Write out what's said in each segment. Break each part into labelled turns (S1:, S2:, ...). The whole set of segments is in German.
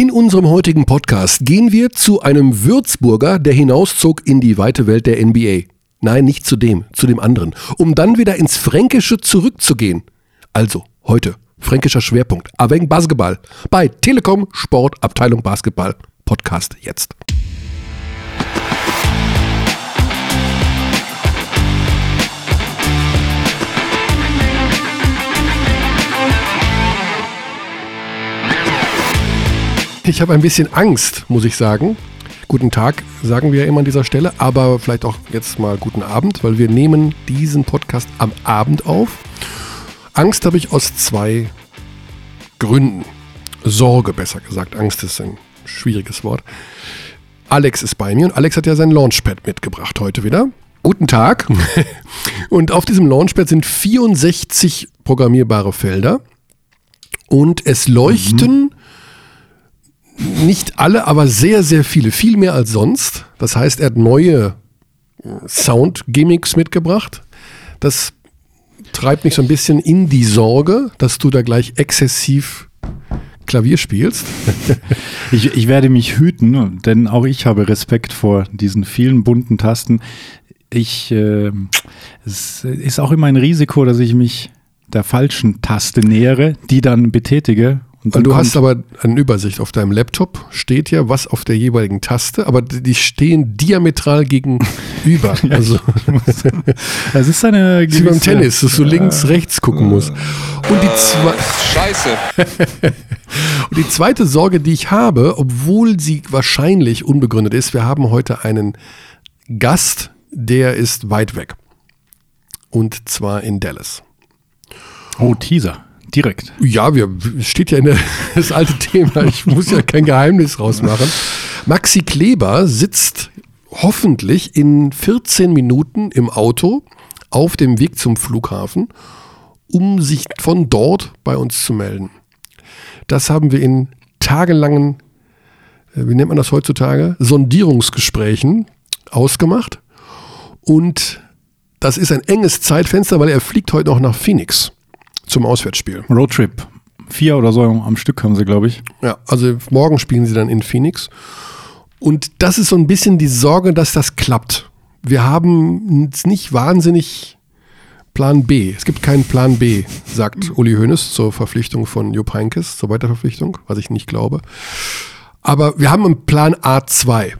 S1: In unserem heutigen Podcast gehen wir zu einem Würzburger, der hinauszog in die weite Welt der NBA. Nein, nicht zu dem, zu dem anderen, um dann wieder ins Fränkische zurückzugehen. Also, heute, fränkischer Schwerpunkt, Aveng Basketball, bei Telekom Sport Abteilung Basketball. Podcast jetzt. Ich habe ein bisschen Angst, muss ich sagen. Guten Tag, sagen wir ja immer an dieser Stelle, aber vielleicht auch jetzt mal guten Abend, weil wir nehmen diesen Podcast am Abend auf. Angst habe ich aus zwei Gründen. Sorge, besser gesagt. Angst ist ein schwieriges Wort. Alex ist bei mir und Alex hat ja sein Launchpad mitgebracht heute wieder. Guten Tag. Und auf diesem Launchpad sind 64 programmierbare Felder und es leuchten mhm. Nicht alle, aber sehr, sehr viele, viel mehr als sonst. Das heißt, er hat neue Sound-Gimmicks mitgebracht. Das treibt mich so ein bisschen in die Sorge, dass du da gleich exzessiv Klavier spielst.
S2: ich, ich werde mich hüten, denn auch ich habe Respekt vor diesen vielen bunten Tasten. Ich, äh, es ist auch immer ein Risiko, dass ich mich der falschen Taste nähere, die dann betätige
S1: und du hast aber eine Übersicht auf deinem Laptop, steht ja was auf der jeweiligen Taste, aber die stehen diametral gegenüber. ja, also
S2: das ist eine
S1: gewisse, wie beim Tennis, dass du links, rechts gucken musst. Und die zwei Scheiße. Und die zweite Sorge, die ich habe, obwohl sie wahrscheinlich unbegründet ist, wir haben heute einen Gast, der ist weit weg. Und zwar in Dallas.
S2: Oh, Teaser. Direkt.
S1: Ja, wir, steht ja in der, das alte Thema. Ich muss ja kein Geheimnis rausmachen. Maxi Kleber sitzt hoffentlich in 14 Minuten im Auto auf dem Weg zum Flughafen, um sich von dort bei uns zu melden. Das haben wir in tagelangen, äh, wie nennt man das heutzutage, Sondierungsgesprächen ausgemacht. Und das ist ein enges Zeitfenster, weil er fliegt heute noch nach Phoenix zum Auswärtsspiel.
S2: Roadtrip. Vier oder so am Stück haben sie, glaube ich.
S1: Ja, also morgen spielen sie dann in Phoenix. Und das ist so ein bisschen die Sorge, dass das klappt. Wir haben jetzt nicht wahnsinnig Plan B. Es gibt keinen Plan B, sagt Uli Hoeneß zur Verpflichtung von Jupp Heynckes, zur Weiterverpflichtung, was ich nicht glaube. Aber wir haben einen Plan A2.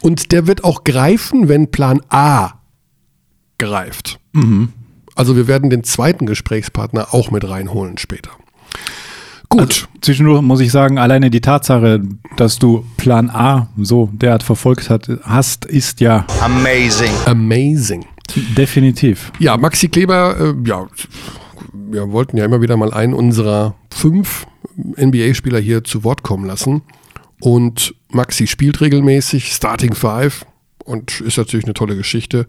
S1: Und der wird auch greifen, wenn Plan A greift. Mhm. Also wir werden den zweiten Gesprächspartner auch mit reinholen später.
S2: Gut. Also, zwischendurch muss ich sagen, alleine die Tatsache, dass du Plan A so derart verfolgt hat, hast, ist ja
S1: amazing. Amazing.
S2: Definitiv.
S1: Ja, Maxi Kleber, äh, ja, wir wollten ja immer wieder mal einen unserer fünf NBA-Spieler hier zu Wort kommen lassen. Und Maxi spielt regelmäßig, Starting Five und ist natürlich eine tolle Geschichte.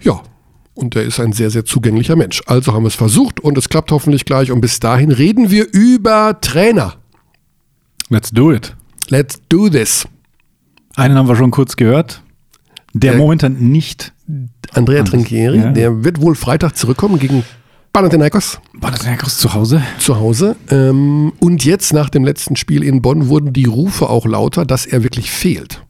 S1: Ja, und er ist ein sehr, sehr zugänglicher Mensch. Also haben wir es versucht und es klappt hoffentlich gleich. Und bis dahin reden wir über Trainer.
S2: Let's do it.
S1: Let's do this.
S2: Einen haben wir schon kurz gehört. Der, der momentan nicht.
S1: Andrea Trinchieri, ja. der wird wohl Freitag zurückkommen gegen Panathinaikos.
S2: Panathinaikos zu Hause.
S1: Zu Hause. Ähm, und jetzt nach dem letzten Spiel in Bonn wurden die Rufe auch lauter, dass er wirklich fehlt.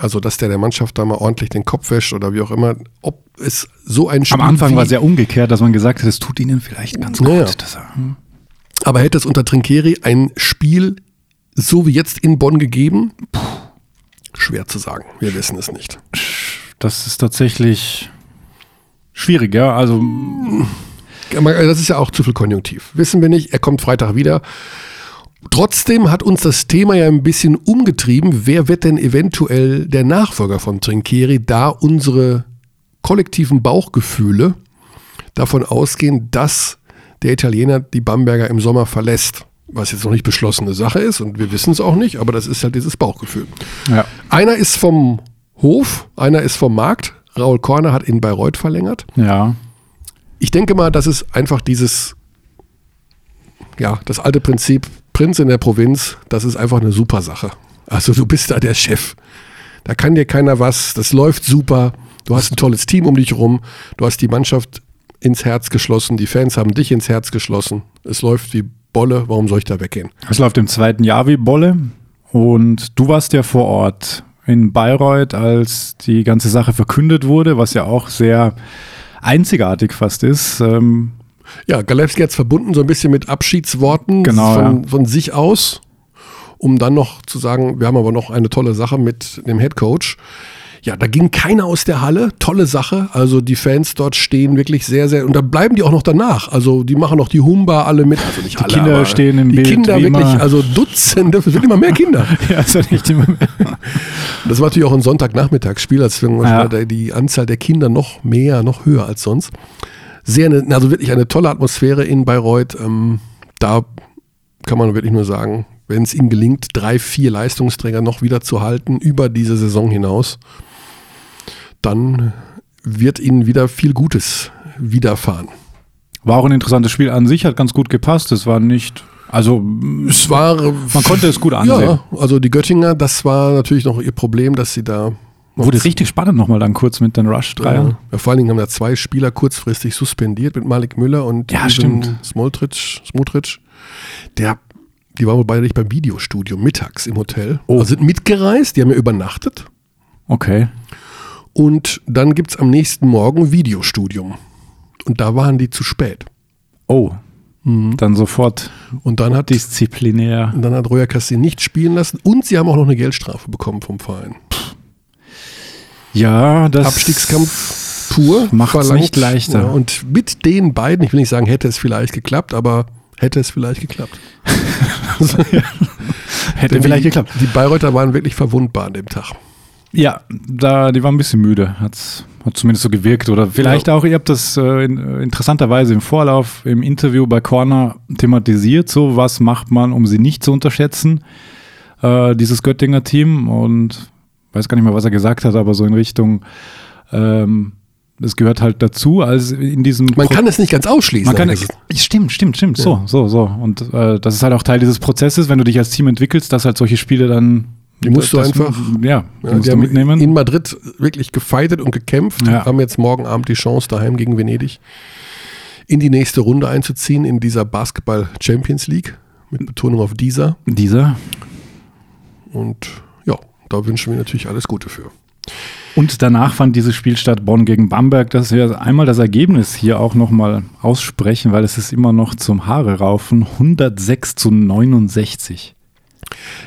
S1: Also, dass der der Mannschaft da mal ordentlich den Kopf wäscht oder wie auch immer. Ob es so ein
S2: Spiel Am Anfang war es ja umgekehrt, dass man gesagt hat, es tut ihnen vielleicht ganz gut. Ja. Er, hm.
S1: Aber hätte es unter Trinkeri ein Spiel so wie jetzt in Bonn gegeben? Puh, schwer zu sagen. Wir wissen es nicht.
S2: Das ist tatsächlich schwierig, ja. Also.
S1: Das ist ja auch zu viel Konjunktiv. Wissen wir nicht. Er kommt Freitag wieder. Trotzdem hat uns das Thema ja ein bisschen umgetrieben. Wer wird denn eventuell der Nachfolger von Trinkieri, da unsere kollektiven Bauchgefühle davon ausgehen, dass der Italiener die Bamberger im Sommer verlässt? Was jetzt noch nicht beschlossene Sache ist und wir wissen es auch nicht, aber das ist halt dieses Bauchgefühl. Ja. Einer ist vom Hof, einer ist vom Markt. Raul Korner hat in Bayreuth verlängert.
S2: Ja.
S1: Ich denke mal, das ist einfach dieses, ja, das alte Prinzip, Prinz in der Provinz, das ist einfach eine super Sache. Also du bist da der Chef. Da kann dir keiner was, das läuft super. Du hast ein tolles Team um dich herum. Du hast die Mannschaft ins Herz geschlossen. Die Fans haben dich ins Herz geschlossen. Es läuft wie Bolle, warum soll ich da weggehen?
S2: Es läuft im zweiten Jahr wie Bolle und du warst ja vor Ort in Bayreuth, als die ganze Sache verkündet wurde, was ja auch sehr einzigartig fast ist. Ähm,
S1: ja, Galewski hat es verbunden so ein bisschen mit Abschiedsworten
S2: genau,
S1: von, ja. von sich aus, um dann noch zu sagen, wir haben aber noch eine tolle Sache mit dem Head Coach. Ja, da ging keiner aus der Halle. Tolle Sache. Also die Fans dort stehen wirklich sehr, sehr. Und da bleiben die auch noch danach. Also die machen noch die Humba alle mit. Also nicht
S2: die
S1: alle.
S2: Kinder stehen im
S1: die
S2: Bild.
S1: Die Kinder wirklich, immer. also Dutzende, es wird immer mehr Kinder.
S2: ja, es wird nicht immer mehr.
S1: Das war natürlich auch ein Sonntagnachmittagsspiel, als ja. die Anzahl der Kinder noch mehr, noch höher als sonst. Sehr, also wirklich eine tolle Atmosphäre in Bayreuth. Ähm, da kann man wirklich nur sagen, wenn es ihnen gelingt, drei, vier Leistungsträger noch wieder zu halten über diese Saison hinaus, dann wird ihnen wieder viel Gutes widerfahren.
S2: War auch ein interessantes Spiel an sich, hat ganz gut gepasst. Es war nicht, also
S1: es war,
S2: man konnte es gut ansehen. Ja,
S1: also die Göttinger, das war natürlich noch ihr Problem, dass sie da
S2: Wurde richtig spannend nochmal dann kurz mit den Rush-Dreiern.
S1: Ja, vor allen Dingen haben da zwei Spieler kurzfristig suspendiert mit Malik Müller und
S2: ja, stimmt.
S1: Smoltrich, Smotrich. Der, die waren wohl beide nicht beim Videostudio mittags im Hotel.
S2: Oh.
S1: Also sind mitgereist, die haben ja übernachtet.
S2: Okay.
S1: Und dann gibt es am nächsten Morgen Videostudium. Und da waren die zu spät.
S2: Oh. Mhm. Dann sofort
S1: und dann hat,
S2: disziplinär.
S1: Und dann hat Roya Cassin nicht spielen lassen und sie haben auch noch eine Geldstrafe bekommen vom Verein.
S2: Ja, das
S1: Abstiegskampf pur
S2: macht es nicht leichter. Ja,
S1: und mit den beiden, ich will nicht sagen, hätte es vielleicht geklappt, aber hätte es vielleicht geklappt.
S2: hätte Denn vielleicht
S1: die,
S2: geklappt.
S1: Die Bayreuther waren wirklich verwundbar an dem Tag.
S2: Ja, da, die waren ein bisschen müde, Hat's, hat zumindest so gewirkt. Oder vielleicht ja. auch, ihr habt das äh, in, äh, interessanterweise im Vorlauf, im Interview bei Corner thematisiert, so was macht man, um sie nicht zu unterschätzen, äh, dieses Göttinger Team. Und weiß gar nicht mehr, was er gesagt hat, aber so in Richtung, ähm, das gehört halt dazu, als in diesem.
S1: Man Pro kann es nicht ganz ausschließen.
S2: Man kann es, stimmt, stimmt, stimmt. Ja. So, so, so. Und äh, das ist halt auch Teil dieses Prozesses, wenn du dich als Team entwickelst, dass halt solche Spiele dann
S1: die musst das, du einfach
S2: ja,
S1: ja musst du mitnehmen. In Madrid wirklich gefeitet und gekämpft.
S2: Ja.
S1: Haben jetzt morgen Abend die Chance, daheim gegen Venedig in die nächste Runde einzuziehen in dieser Basketball Champions League. Mit Betonung auf dieser.
S2: Dieser.
S1: Und da wünschen wir natürlich alles Gute für.
S2: Und danach fand dieses Spiel statt Bonn gegen Bamberg, dass wir einmal das Ergebnis hier auch nochmal aussprechen, weil es ist immer noch zum Haare raufen. 106 zu 69.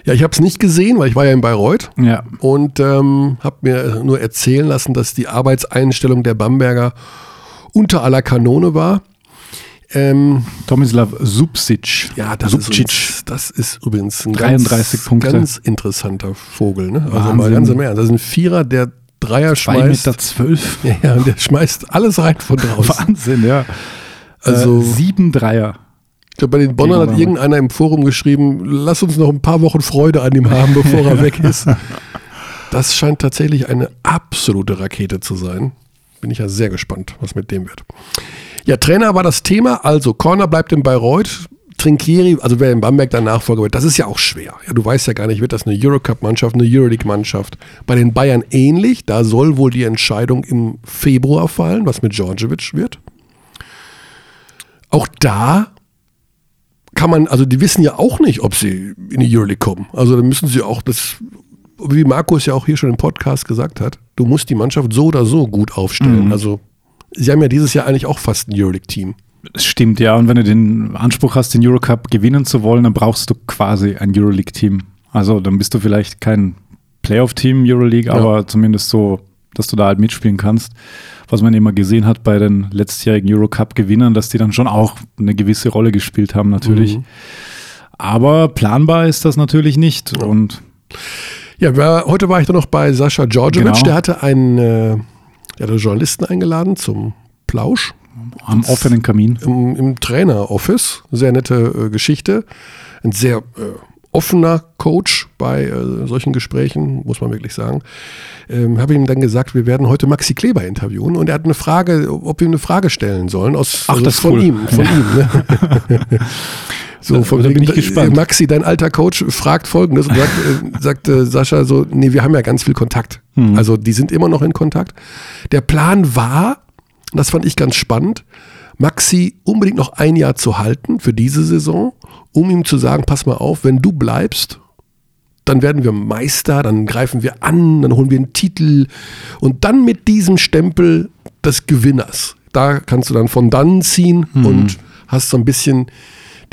S1: Ja, ich habe es nicht gesehen, weil ich war ja in Bayreuth
S2: ja.
S1: und ähm, habe mir nur erzählen lassen, dass die Arbeitseinstellung der Bamberger unter aller Kanone war.
S2: Ähm, Tomislav Subsic.
S1: Ja, das ist, uns, das ist übrigens ein
S2: 33
S1: ganz,
S2: Punkte.
S1: ganz interessanter Vogel. Ne? Also Wahnsinn. mal ganz im Ernst. Das ist ein Vierer, der Dreier schmeißt.
S2: 2,12 Meter. Zwölf.
S1: Ja, und der schmeißt alles rein von draußen.
S2: Wahnsinn, ja.
S1: Also
S2: äh, sieben Dreier.
S1: Ich glaube, bei den Bonnern hat irgendeiner im Forum geschrieben, lass uns noch ein paar Wochen Freude an ihm haben, bevor er weg ist. Das scheint tatsächlich eine absolute Rakete zu sein. Bin ich ja sehr gespannt, was mit dem wird. Ja, Trainer war das Thema. Also, Corner bleibt in Bayreuth. Trinkieri, also wer in Bamberg der Nachfolger wird, das ist ja auch schwer. Ja, du weißt ja gar nicht, wird das eine Eurocup-Mannschaft, eine Euroleague-Mannschaft. Bei den Bayern ähnlich. Da soll wohl die Entscheidung im Februar fallen, was mit Djordjevic wird. Auch da kann man, also die wissen ja auch nicht, ob sie in die Euroleague kommen. Also da müssen sie auch das, wie Markus ja auch hier schon im Podcast gesagt hat, du musst die Mannschaft so oder so gut aufstellen.
S2: Mhm.
S1: Also sie haben ja dieses Jahr eigentlich auch fast ein Euroleague-Team.
S2: Stimmt, ja. Und wenn du den Anspruch hast, den Eurocup gewinnen zu wollen, dann brauchst du quasi ein Euroleague-Team. Also dann bist du vielleicht kein Playoff-Team Euroleague, ja. aber zumindest so, dass du da halt mitspielen kannst was man immer gesehen hat bei den letztjährigen Eurocup-Gewinnern, dass die dann schon auch eine gewisse Rolle gespielt haben, natürlich. Mhm. Aber planbar ist das natürlich nicht.
S1: Ja.
S2: Und
S1: ja, heute war ich dann noch bei Sascha Djordjevic, genau. der hatte einen der hatte Journalisten eingeladen zum Plausch.
S2: Am offenen Kamin.
S1: Im, im Trainer-Office. Sehr nette äh, Geschichte. Ein sehr äh, offener Coach bei äh, solchen Gesprächen, muss man wirklich sagen. Ähm, habe ihm dann gesagt, wir werden heute Maxi Kleber interviewen und er hat eine Frage, ob wir eine Frage stellen sollen aus
S2: Ach, das
S1: von
S2: cool.
S1: ihm, von
S2: ja.
S1: ihm. Ne? so, von
S2: da bin ich gespannt.
S1: Maxi, dein alter Coach, fragt folgendes und sagt, äh, sagte Sascha so, nee, wir haben ja ganz viel Kontakt.
S2: Hm.
S1: Also die sind immer noch in Kontakt. Der Plan war, das fand ich ganz spannend, Maxi unbedingt noch ein Jahr zu halten für diese Saison, um ihm zu sagen, pass mal auf, wenn du bleibst, dann werden wir Meister, dann greifen wir an, dann holen wir einen Titel und dann mit diesem Stempel des Gewinners. Da kannst du dann von dann ziehen mhm. und hast so ein bisschen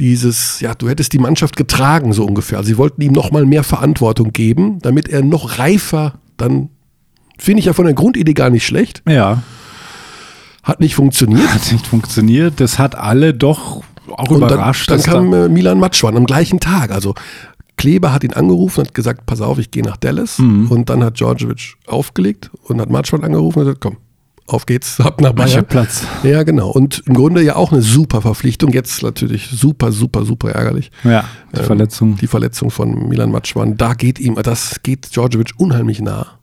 S1: dieses, ja, du hättest die Mannschaft getragen, so ungefähr. Also sie wollten ihm nochmal mehr Verantwortung geben, damit er noch reifer dann, finde ich ja von der Grundidee gar nicht schlecht.
S2: Ja.
S1: Hat nicht funktioniert.
S2: Hat nicht funktioniert. Das hat alle doch auch und überrascht.
S1: Dann, dann kam da äh, Milan Matschwan am gleichen Tag. Also Kleber hat ihn angerufen und hat gesagt, pass auf, ich gehe nach Dallas. Mhm. Und dann hat Djordjevic aufgelegt und hat Matschwan angerufen und gesagt, komm, auf geht's, ab nach Bayern.
S2: Platz.
S1: Ja, genau. Und im Grunde ja auch eine super Verpflichtung. Jetzt natürlich super, super, super ärgerlich.
S2: Ja, die ähm, Verletzung.
S1: Die Verletzung von Milan Matschwan. Da geht ihm, das geht Djordjevic unheimlich nah.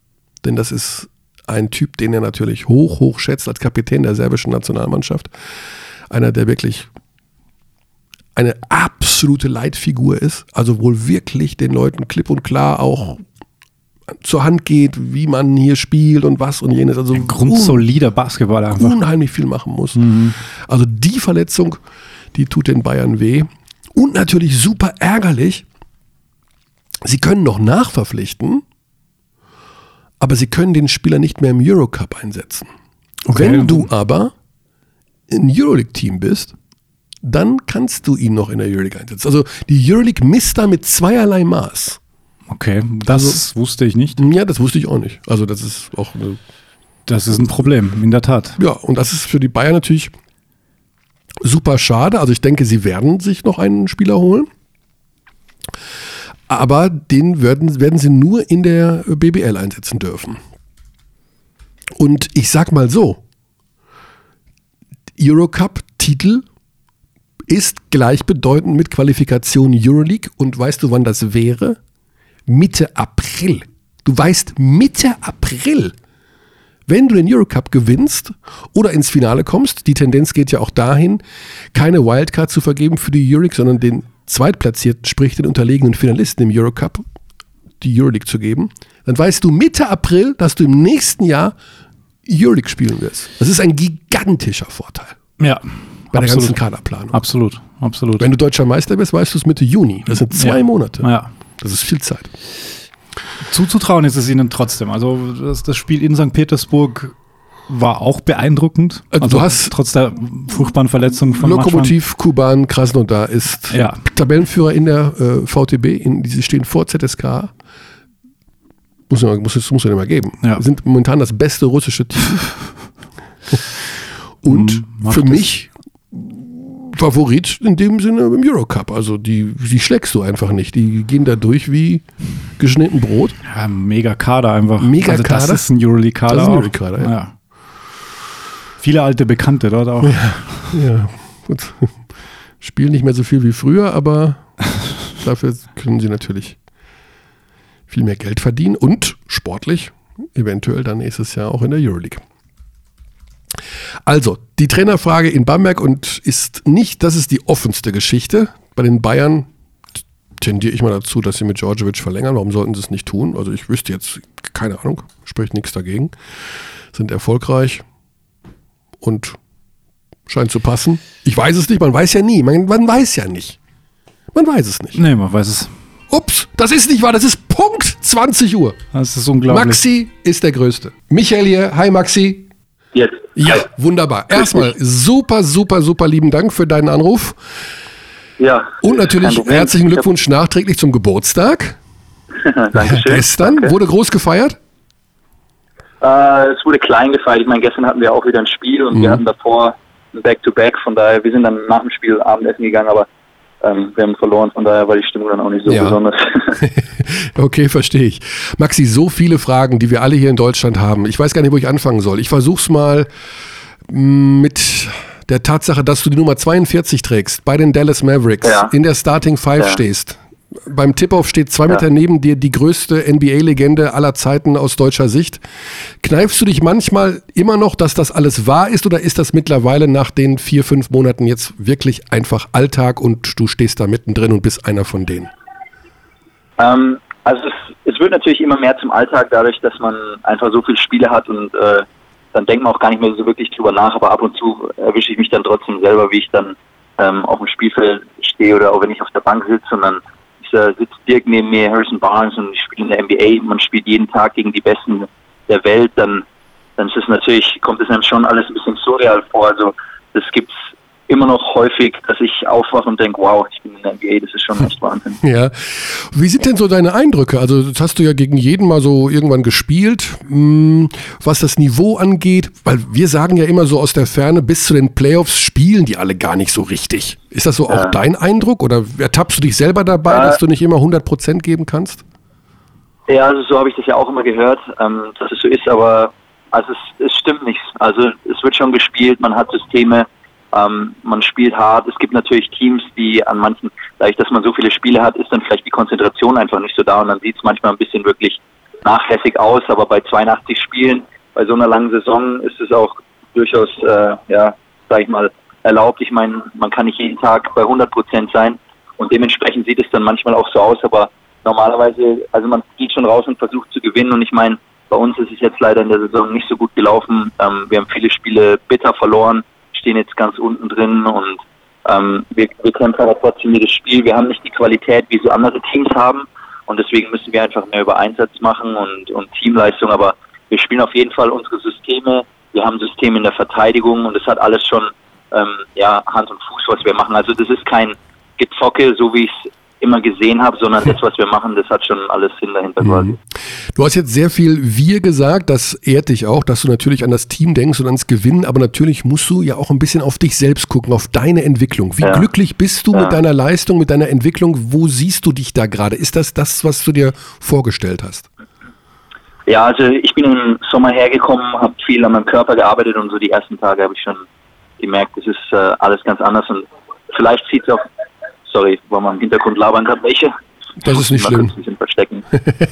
S1: Denn das ist ein Typ, den er natürlich hoch, hoch schätzt als Kapitän der serbischen Nationalmannschaft. Einer, der wirklich eine absolute Leitfigur ist. Also wohl wirklich den Leuten klipp und klar auch zur Hand geht, wie man hier spielt und was und jenes. Also
S2: ein grundsolider Basketballer.
S1: Einfach. Unheimlich viel machen muss. Mhm. Also die Verletzung, die tut den Bayern weh. Und natürlich super ärgerlich, sie können noch nachverpflichten, aber sie können den Spieler nicht mehr im Eurocup einsetzen. Okay. Wenn du aber ein Euroleague-Team bist, dann kannst du ihn noch in der Euroleague einsetzen. Also die Euroleague misst da mit zweierlei Maß.
S2: Okay, das also, wusste ich nicht.
S1: Ja, das wusste ich auch nicht. Also das ist auch eine
S2: Das ist ein Problem, in der Tat.
S1: Ja, und das ist für die Bayern natürlich super schade. Also ich denke, sie werden sich noch einen Spieler holen. Aber den werden, werden sie nur in der BBL einsetzen dürfen. Und ich sag mal so, Eurocup-Titel ist gleichbedeutend mit Qualifikation Euroleague. Und weißt du, wann das wäre? Mitte April. Du weißt Mitte April, wenn du den Eurocup gewinnst oder ins Finale kommst, die Tendenz geht ja auch dahin, keine Wildcard zu vergeben für die Euroleague, sondern den Zweitplatzierten, sprich den unterlegenen Finalisten im Eurocup, die Euroleague zu geben, dann weißt du Mitte April, dass du im nächsten Jahr Euroleague spielen wirst. Das ist ein gigantischer Vorteil.
S2: Ja.
S1: Bei absolut. der ganzen Kaderplanung.
S2: Absolut, absolut.
S1: Wenn du deutscher Meister bist, weißt du es Mitte Juni. Das sind zwei
S2: ja.
S1: Monate.
S2: Ja.
S1: Das ist viel Zeit.
S2: Zuzutrauen ist es ihnen trotzdem. Also das, das Spiel in St. Petersburg war auch beeindruckend.
S1: Also, also du hast
S2: trotz der furchtbaren Verletzung von
S1: Lokomotiv Matschmann. Kuban Krasnodar ist ja. Tabellenführer in der äh, VTB. In, sie stehen vor ZSK. Muss man muss, muss man immer geben. Ja. Sind momentan das beste russische Team. Und hm, für mich Favorit in dem Sinne im Eurocup. Also die, die schlägst du einfach nicht. Die gehen da durch wie geschnitten Brot.
S2: Ja, mega Kader einfach.
S1: Mega also Kader.
S2: Das ist ein Euroleague-Kader. Das ist ein Euroleague-Kader, ja. ja. Viele alte Bekannte dort auch.
S1: Ja, ja, gut. Spielen nicht mehr so viel wie früher, aber dafür können sie natürlich viel mehr Geld verdienen und sportlich eventuell dann nächstes Jahr auch in der Euroleague. Also, die Trainerfrage in Bamberg und ist nicht, das ist die offenste Geschichte. Bei den Bayern tendiere ich mal dazu, dass sie mit Djordjevic verlängern. Warum sollten sie es nicht tun? Also ich wüsste jetzt, keine Ahnung, spricht nichts dagegen. Sind erfolgreich und scheint zu passen. Ich weiß es nicht, man weiß ja nie. Man, man weiß ja nicht. Man weiß es nicht.
S2: Nee, man weiß es.
S1: Ups, das ist nicht wahr, das ist Punkt 20 Uhr.
S2: Das ist unglaublich.
S1: Maxi ist der Größte. Michael hier, hi Maxi.
S3: Jetzt.
S1: Ja, wunderbar. Erstmal super, super, super lieben Dank für deinen Anruf.
S3: Ja.
S1: Und natürlich herzlichen Glückwunsch nachträglich zum Geburtstag.
S3: Dankeschön.
S1: Gestern Danke. wurde groß gefeiert?
S3: Äh, es wurde klein gefeiert. Ich meine, gestern hatten wir auch wieder ein Spiel und mhm. wir hatten davor ein Back-to-Back. -Back. Von daher, wir sind dann nach dem Spiel Abendessen gegangen, aber ähm, wir haben verloren, von daher war die Stimmung dann auch nicht so ja. besonders.
S1: okay, verstehe ich. Maxi, so viele Fragen, die wir alle hier in Deutschland haben. Ich weiß gar nicht, wo ich anfangen soll. Ich versuche es mal mit der Tatsache, dass du die Nummer 42 trägst, bei den Dallas Mavericks, ja. in der Starting Five ja. stehst. Beim Tip-Off steht zwei Meter neben dir die größte NBA-Legende aller Zeiten aus deutscher Sicht. Kneifst du dich manchmal immer noch, dass das alles wahr ist oder ist das mittlerweile nach den vier, fünf Monaten jetzt wirklich einfach Alltag und du stehst da mittendrin und bist einer von denen?
S3: Ähm, also es, es, wird natürlich immer mehr zum Alltag dadurch, dass man einfach so viele Spiele hat und äh, dann denkt man auch gar nicht mehr so wirklich drüber nach, aber ab und zu erwische ich mich dann trotzdem selber, wie ich dann ähm, auf dem Spielfeld stehe oder auch wenn ich auf der Bank sitze und dann äh, sitzt Dirk neben mir, Harrison Barnes und ich spiele in der NBA, man spielt jeden Tag gegen die Besten der Welt, dann, dann ist es natürlich, kommt es einem schon alles ein bisschen surreal vor. Also das gibt's immer noch häufig, dass ich aufwache und denke, wow, ich bin in der NBA, das ist schon echt Wahnsinn.
S1: Ja. Wie sind denn so deine Eindrücke? Also, das hast du ja gegen jeden mal so irgendwann gespielt, hm, was das Niveau angeht, weil wir sagen ja immer so aus der Ferne, bis zu den Playoffs spielen die alle gar nicht so richtig. Ist das so auch ja. dein Eindruck oder ertappst du dich selber dabei, ja. dass du nicht immer 100 Prozent geben kannst?
S3: Ja, also so habe ich das ja auch immer gehört, ähm, dass es so ist, aber also es, es stimmt nicht. Also es wird schon gespielt, man hat Systeme, ähm, man spielt hart. Es gibt natürlich Teams, die an manchen, dadurch, dass man so viele Spiele hat, ist dann vielleicht die Konzentration einfach nicht so da und dann sieht es manchmal ein bisschen wirklich nachlässig aus. Aber bei 82 Spielen, bei so einer langen Saison ist es auch durchaus, äh, ja, sag ich mal, erlaubt. Ich meine, man kann nicht jeden Tag bei 100 Prozent sein und dementsprechend sieht es dann manchmal auch so aus. Aber normalerweise, also man geht schon raus und versucht zu gewinnen und ich meine, bei uns ist es jetzt leider in der Saison nicht so gut gelaufen. Ähm, wir haben viele Spiele bitter verloren stehen jetzt ganz unten drin und ähm, wir, wir kämpfen aber trotzdem jedes Spiel. Wir haben nicht die Qualität, wie so andere Teams haben und deswegen müssen wir einfach mehr über Einsatz machen und, und Teamleistung, aber wir spielen auf jeden Fall unsere Systeme. Wir haben Systeme in der Verteidigung und es hat alles schon ähm, ja, Hand und Fuß, was wir machen. Also das ist kein Gezocke, so wie ich es immer gesehen habe, sondern das, was wir machen, das hat schon alles Sinn dahinter mhm. quasi.
S1: Du hast jetzt sehr viel wir gesagt, das ehrt dich auch, dass du natürlich an das Team denkst und ans Gewinnen, aber natürlich musst du ja auch ein bisschen auf dich selbst gucken, auf deine Entwicklung. Wie ja. glücklich bist du ja. mit deiner Leistung, mit deiner Entwicklung? Wo siehst du dich da gerade? Ist das das, was du dir vorgestellt hast?
S3: Ja, also ich bin im Sommer hergekommen, habe viel an meinem Körper gearbeitet und so die ersten Tage habe ich schon gemerkt, es ist äh, alles ganz anders und vielleicht sieht es auch Sorry, weil man im Hintergrund labern kann. Welche?
S1: Das ist nicht schlimm.
S3: Ein bisschen verstecken.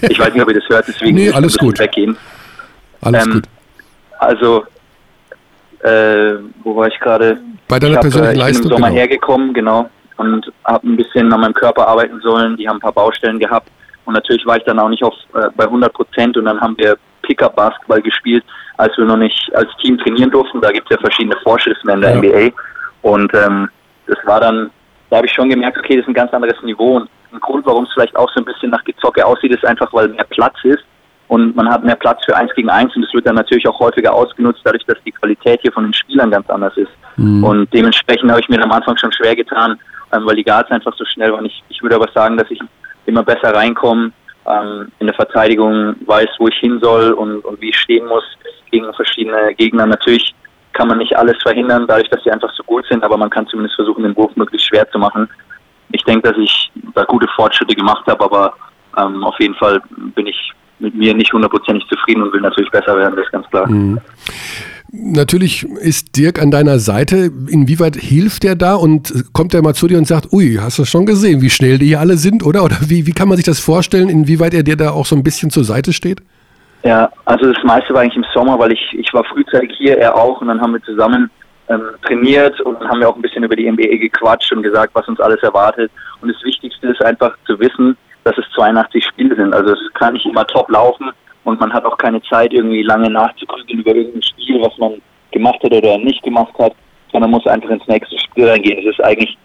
S3: Ich weiß nicht, ob ihr das hört, deswegen
S1: nee, alles gut.
S3: weggehen.
S1: Alles ähm, gut.
S3: Also, äh, wo war ich gerade?
S1: Bei deiner
S3: ich
S1: persönlichen hab, äh, ich
S3: bin im Sommer genau. hergekommen, genau, und habe ein bisschen an meinem Körper arbeiten sollen. Die haben ein paar Baustellen gehabt. Und natürlich war ich dann auch nicht auf, äh, bei 100 Prozent. Und dann haben wir Pickup-Basketball gespielt, als wir noch nicht als Team trainieren durften. Da gibt es ja verschiedene Vorschriften in der ja. NBA. Und ähm, das war dann da habe ich schon gemerkt, okay, das ist ein ganz anderes Niveau. Und ein Grund, warum es vielleicht auch so ein bisschen nach Gezocke aussieht, ist einfach, weil mehr Platz ist und man hat mehr Platz für eins gegen eins und das wird dann natürlich auch häufiger ausgenutzt, dadurch, dass die Qualität hier von den Spielern ganz anders ist. Mhm. Und dementsprechend habe ich mir am Anfang schon schwer getan, ähm, weil die Guards einfach so schnell waren. Ich, ich würde aber sagen, dass ich immer besser reinkomme, ähm, in der Verteidigung weiß, wo ich hin soll und, und wie ich stehen muss gegen verschiedene Gegner. Natürlich kann man nicht alles verhindern, dadurch, dass sie einfach so gut sind, aber man kann zumindest versuchen, den Wurf möglichst schwer zu machen. Ich denke, dass ich da gute Fortschritte gemacht habe, aber ähm, auf jeden Fall bin ich mit mir nicht hundertprozentig zufrieden und will natürlich besser werden, das ist ganz klar. Mhm.
S1: Natürlich ist Dirk an deiner Seite. Inwieweit hilft er da und kommt er mal zu dir und sagt, ui, hast du schon gesehen, wie schnell die hier alle sind, oder? Oder wie, wie kann man sich das vorstellen, inwieweit er dir da auch so ein bisschen zur Seite steht?
S3: Ja, also das meiste war eigentlich im Sommer, weil ich, ich war frühzeitig hier, er auch, und dann haben wir zusammen ähm, trainiert und dann haben wir auch ein bisschen über die NBA gequatscht und gesagt, was uns alles erwartet. Und das Wichtigste ist einfach zu wissen, dass es 82 Spiele sind. Also es kann nicht immer top laufen und man hat auch keine Zeit, irgendwie lange nachzugrübeln über irgendein Spiel, was man gemacht hat oder nicht gemacht hat, sondern muss einfach ins nächste Spiel reingehen. Es ist eigentlich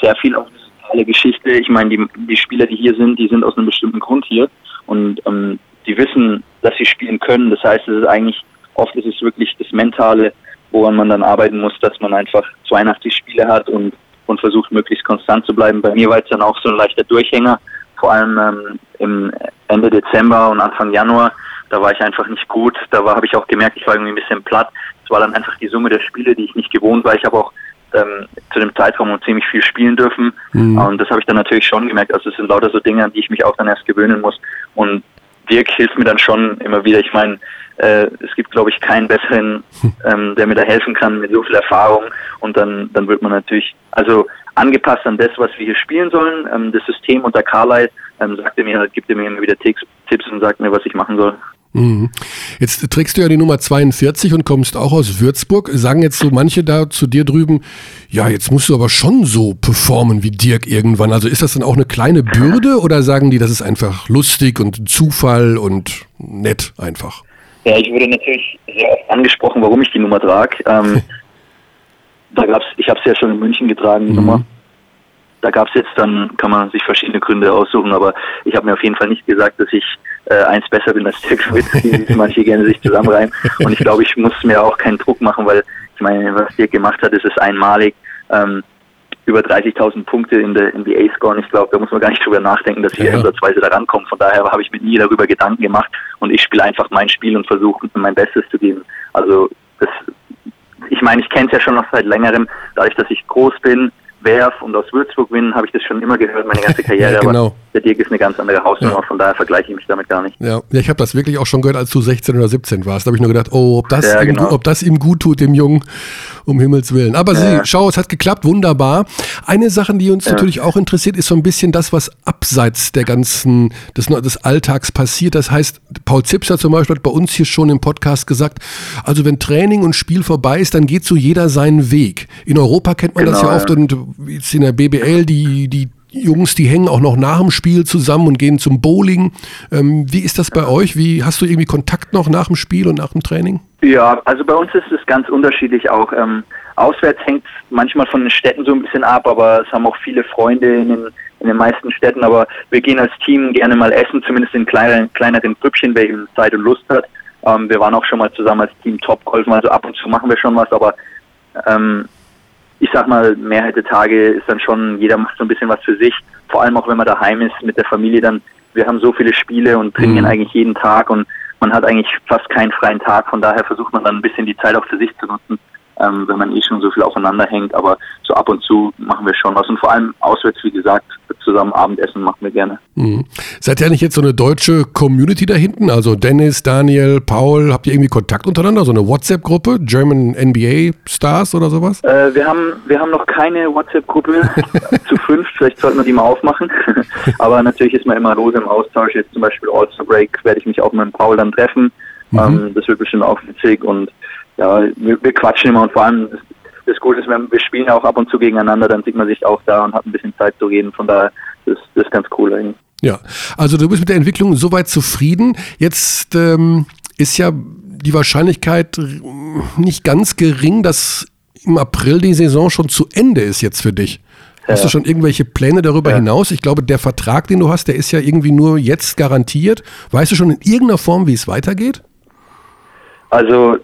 S3: sehr viel auch eine Geschichte. Ich meine, die, die Spieler, die hier sind, die sind aus einem bestimmten Grund hier und ähm, die wissen, dass sie spielen können. Das heißt, es ist eigentlich, oft ist es wirklich das Mentale, woran man dann arbeiten muss, dass man einfach 82 Spiele hat und, und versucht, möglichst konstant zu bleiben. Bei mir war es dann auch so ein leichter Durchhänger, vor allem ähm, im Ende Dezember und Anfang Januar. Da war ich einfach nicht gut. Da habe ich auch gemerkt, ich war irgendwie ein bisschen platt. Es war dann einfach die Summe der Spiele, die ich nicht gewohnt war. Ich habe auch ähm, zu dem Zeitraum ziemlich viel spielen dürfen. Mhm. Und das habe ich dann natürlich schon gemerkt. Also es sind lauter so Dinge, an die ich mich auch dann erst gewöhnen muss. Und Dirk hilft mir dann schon immer wieder. Ich meine, äh, es gibt, glaube ich, keinen besseren, ähm, der mir da helfen kann mit so viel Erfahrung. Und dann, dann wird man natürlich, also angepasst an das, was wir hier spielen sollen. Ähm, das System unter Carlisle ähm, sagt er mir, gibt er mir immer wieder Tipps und sagt mir, was ich machen soll.
S1: Mhm. Jetzt trägst du ja die Nummer 42 und kommst auch aus Würzburg. Sagen jetzt so manche da zu dir drüben, ja, jetzt musst du aber schon so performen wie Dirk irgendwann. Also ist das dann auch eine kleine Bürde oder sagen die, das ist einfach lustig und Zufall und nett einfach?
S3: Ja, ich wurde natürlich sehr oft angesprochen, warum ich die Nummer trage. Ähm, da gab's, ich habe es ja schon in München getragen, die mhm. Nummer. Da gab es jetzt dann, kann man sich verschiedene Gründe aussuchen, aber ich habe mir auf jeden Fall nicht gesagt, dass ich äh, eins besser bin als Dirk Nowitzki, wie manche gerne sich zusammenreimen. Und ich glaube, ich muss mir auch keinen Druck machen, weil ich meine, was Dirk gemacht hat, ist es einmalig. Ähm, über 30.000 Punkte in der NBA scoren. Ich glaube, da muss man gar nicht drüber nachdenken, dass wir ja. ansatzweise da rankommen. Von daher habe ich mir nie darüber Gedanken gemacht und ich spiele einfach mein Spiel und versuche mein Bestes zu geben. Also das, ich meine, ich kenne es ja schon noch seit längerem, dadurch, dass ich groß bin, werf und aus Würzburg bin, habe ich das schon immer gehört, meine ganze Karriere. ja, genau. Aber der Dirk ist eine ganz andere Hausnummer, ja. von daher vergleiche ich mich damit gar nicht.
S1: Ja, ja ich habe das wirklich auch schon gehört, als du 16 oder 17 warst. Da habe ich nur gedacht, oh, ob das, ja, ihm, genau. ob das ihm gut tut, dem Jungen, um Himmels Willen. Aber ja. Sie, schau, es hat geklappt, wunderbar. Eine Sache, die uns natürlich auch interessiert, ist so ein bisschen das, was abseits der ganzen, des, des Alltags passiert. Das heißt, Paul Zipser zum Beispiel hat bei uns hier schon im Podcast gesagt, also wenn Training und Spiel vorbei ist, dann geht so jeder seinen Weg. In Europa kennt man genau, das ja oft und jetzt in der BBL, die, die Jungs, die hängen auch noch nach dem Spiel zusammen und gehen zum Bowling. Ähm, wie ist das bei euch? Wie hast du irgendwie Kontakt noch nach dem Spiel und nach dem Training?
S3: Ja, also bei uns ist es ganz unterschiedlich auch. Ähm, auswärts hängt manchmal von den Städten so ein bisschen ab, aber es haben auch viele Freunde in den, in den meisten Städten. Aber wir gehen als Team gerne mal essen, zumindest in kleineren, kleineren Grüppchen, wer eben Zeit und Lust hat. Ähm, wir waren auch schon mal zusammen als Team Top Golfen, also ab und zu machen wir schon was, aber ähm, ich sag mal, Mehrheit der Tage ist dann schon, jeder macht so ein bisschen was für sich. Vor allem auch wenn man daheim ist mit der Familie, dann, wir haben so viele Spiele und trainieren mhm. eigentlich jeden Tag und man hat eigentlich fast keinen freien Tag. Von daher versucht man dann ein bisschen die Zeit auch für sich zu nutzen ähm, wenn man eh schon so viel aufeinander hängt. Aber so ab und zu machen wir schon was. Und vor allem auswärts, wie gesagt, zusammen Abendessen machen wir gerne.
S1: Mhm. Seid ihr nicht jetzt so eine deutsche Community da hinten? Also Dennis, Daniel, Paul, habt ihr irgendwie Kontakt untereinander? So eine WhatsApp-Gruppe? German NBA Stars oder sowas?
S3: Äh, wir, haben, wir haben noch keine WhatsApp-Gruppe zu fünf. Vielleicht sollten wir die mal aufmachen. Aber natürlich ist man immer lose im Austausch. Jetzt zum Beispiel All-Star Break werde ich mich auch mit Paul dann treffen. Mhm. Ähm, das wird bestimmt auch witzig und ja, wir, wir quatschen immer und vor allem das, Gute ist, wir spielen auch ab und zu gegeneinander, dann sieht man sich auch da und hat ein bisschen Zeit zu reden. Von daher das, das ist ganz cool eigentlich.
S1: Ja, also du bist mit der Entwicklung soweit zufrieden. Jetzt ähm, ist ja die Wahrscheinlichkeit nicht ganz gering, dass im April die Saison schon zu Ende ist jetzt für dich. Hast du schon irgendwelche Pläne darüber ja. hinaus? Ich glaube, der Vertrag, den du hast, der ist ja irgendwie nur jetzt garantiert. Weißt du schon in irgendeiner Form, wie es weitergeht?
S3: Also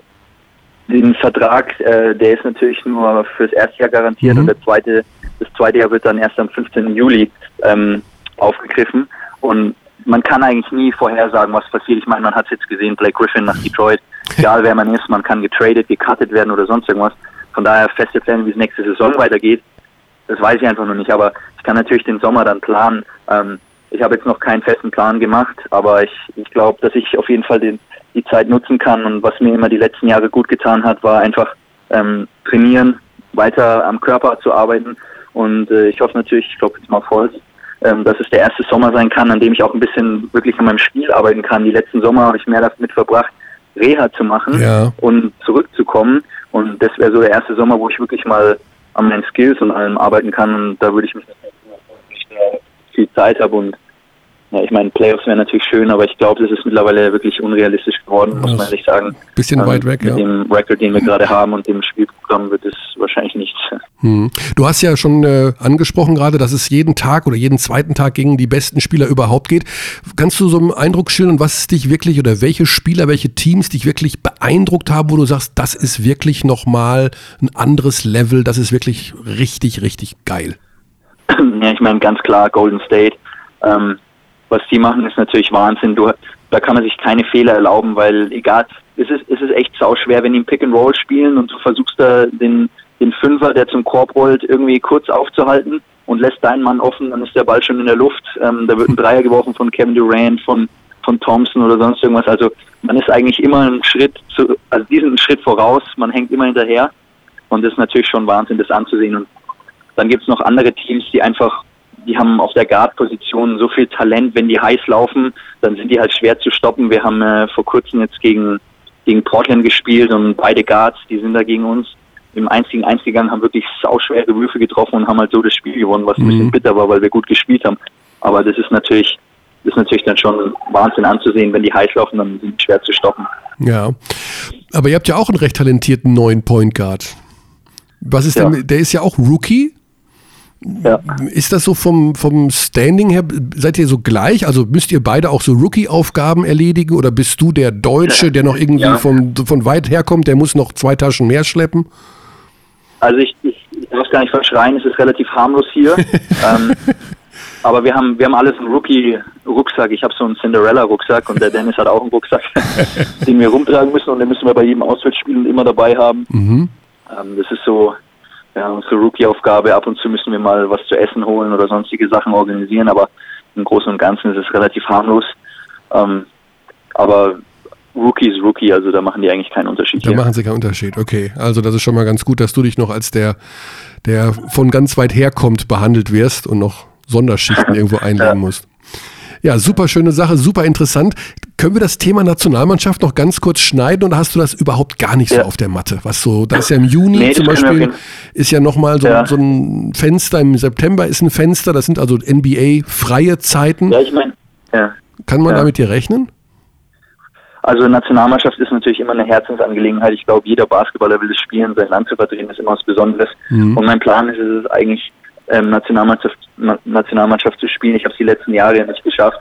S3: den Vertrag, äh, der ist natürlich nur fürs erste Jahr garantiert mhm. und der zweite, das zweite Jahr wird dann erst am 15. Juli ähm, aufgegriffen. Und man kann eigentlich nie vorhersagen, was passiert. Ich meine, man hat es jetzt gesehen, Blake Griffin nach Detroit, egal wer man ist, man kann getradet, gecuttet werden oder sonst irgendwas. Von daher feste Pläne, wie es nächste Saison weitergeht, das weiß ich einfach noch nicht. Aber ich kann natürlich den Sommer dann planen. Ähm, ich habe jetzt noch keinen festen Plan gemacht, aber ich, ich glaube, dass ich auf jeden Fall den, die Zeit nutzen kann. Und was mir immer die letzten Jahre gut getan hat, war einfach ähm, trainieren, weiter am Körper zu arbeiten. Und äh, ich hoffe natürlich, ich glaube jetzt mal voll, ähm, dass es der erste Sommer sein kann, an dem ich auch ein bisschen wirklich an meinem Spiel arbeiten kann. Die letzten Sommer habe ich mehr damit verbracht, Reha zu machen ja. und zurückzukommen. Und das wäre so der erste Sommer, wo ich wirklich mal an meinen Skills und allem arbeiten kann. Und da würde ich mich nicht viel Zeit habe und ja, ich meine, Playoffs wären natürlich schön, aber ich glaube, das ist mittlerweile wirklich unrealistisch geworden, muss man ehrlich sagen.
S1: Bisschen ähm, weit weg,
S3: mit ja. Mit dem Record, den wir gerade haben und dem Spielprogramm wird es wahrscheinlich nichts.
S1: Hm. Du hast ja schon äh, angesprochen gerade, dass es jeden Tag oder jeden zweiten Tag gegen die besten Spieler überhaupt geht. Kannst du so einen Eindruck schildern, was dich wirklich oder welche Spieler, welche Teams dich wirklich beeindruckt haben, wo du sagst, das ist wirklich nochmal ein anderes Level, das ist wirklich richtig, richtig geil?
S3: Ja, ich meine ganz klar Golden State. Ähm, was die machen, ist natürlich Wahnsinn. Du, da kann man sich keine Fehler erlauben, weil egal, es ist, es ist echt sauschwer, wenn die Pick and Roll spielen und du versuchst da den, den Fünfer, der zum Korb rollt, irgendwie kurz aufzuhalten und lässt deinen Mann offen, dann ist der Ball schon in der Luft. Ähm, da wird ein Dreier geworfen von Kevin Durant, von, von Thompson oder sonst irgendwas. Also man ist eigentlich immer einen Schritt zu, also diesen Schritt voraus, man hängt immer hinterher und das ist natürlich schon Wahnsinn, das anzusehen. Und dann gibt es noch andere Teams, die einfach die haben auf der Guard-Position so viel Talent, wenn die heiß laufen, dann sind die halt schwer zu stoppen. Wir haben äh, vor kurzem jetzt gegen, gegen Portland gespielt und beide Guards, die sind da gegen uns im einzigen Eins gegangen, haben wirklich sauschwere Würfe getroffen und haben halt so das Spiel gewonnen, was ein bisschen mhm. bitter war, weil wir gut gespielt haben. Aber das ist natürlich, das ist natürlich dann schon Wahnsinn anzusehen, wenn die heiß laufen, dann sind die schwer zu stoppen.
S1: Ja, aber ihr habt ja auch einen recht talentierten neuen Point Guard. Was ist
S3: Ja.
S1: denn, der ist ja auch Rookie.
S3: Ja.
S1: Ist das so vom, vom Standing her, seid ihr so gleich? Also müsst ihr beide auch so Rookie-Aufgaben erledigen oder bist du der Deutsche, der noch irgendwie
S3: Ja.
S1: vom, von weit herkommt, der muss noch zwei Taschen mehr schleppen?
S3: Also ich, ich, ich darf gar nicht verschreien, es ist relativ harmlos hier. ähm, aber wir haben wir haben alles einen Rookie-Rucksack. Ich habe so einen Cinderella-Rucksack und der Dennis hat auch einen Rucksack, den wir rumtragen müssen und den müssen wir bei jedem Auswärtsspiel immer dabei haben.
S1: Mhm.
S3: Ähm, das ist so ja, unsere Rookie-Aufgabe. Ab und zu müssen wir mal was zu essen holen oder sonstige Sachen organisieren, aber im Großen und Ganzen ist es relativ harmlos. Ähm, aber Rookie ist Rookie, also da machen die eigentlich keinen Unterschied.
S1: Da
S3: hier.
S1: machen sie keinen Unterschied. Okay, also das ist schon mal ganz gut, dass du dich noch als der, der von ganz weit herkommt, behandelt wirst und noch Sonderschichten irgendwo einlegen
S3: Ja.
S1: musst. Ja, super schöne Sache, super interessant. Können wir das Thema Nationalmannschaft noch ganz kurz schneiden oder hast du das überhaupt gar nicht so
S3: Ja.
S1: auf der Matte? Was so, da ist ja im Juni
S3: Nee,
S1: zum Beispiel, ist ja nochmal so,
S3: Ja.
S1: so ein Fenster, im September ist ein Fenster, das sind also NBA-freie Zeiten.
S3: Ja, ich meine, ja.
S1: Kann man
S3: ja.
S1: da mit dir rechnen?
S3: Also Nationalmannschaft ist natürlich immer eine Herzensangelegenheit. Ich glaube, jeder Basketballer will es spielen, sein Land zu vertreten, ist immer was Besonderes.
S1: Mhm.
S3: Und mein Plan ist es eigentlich, ähm, Nationalmannschaft, Na Nationalmannschaft zu spielen. Ich habe es die letzten Jahre nicht geschafft,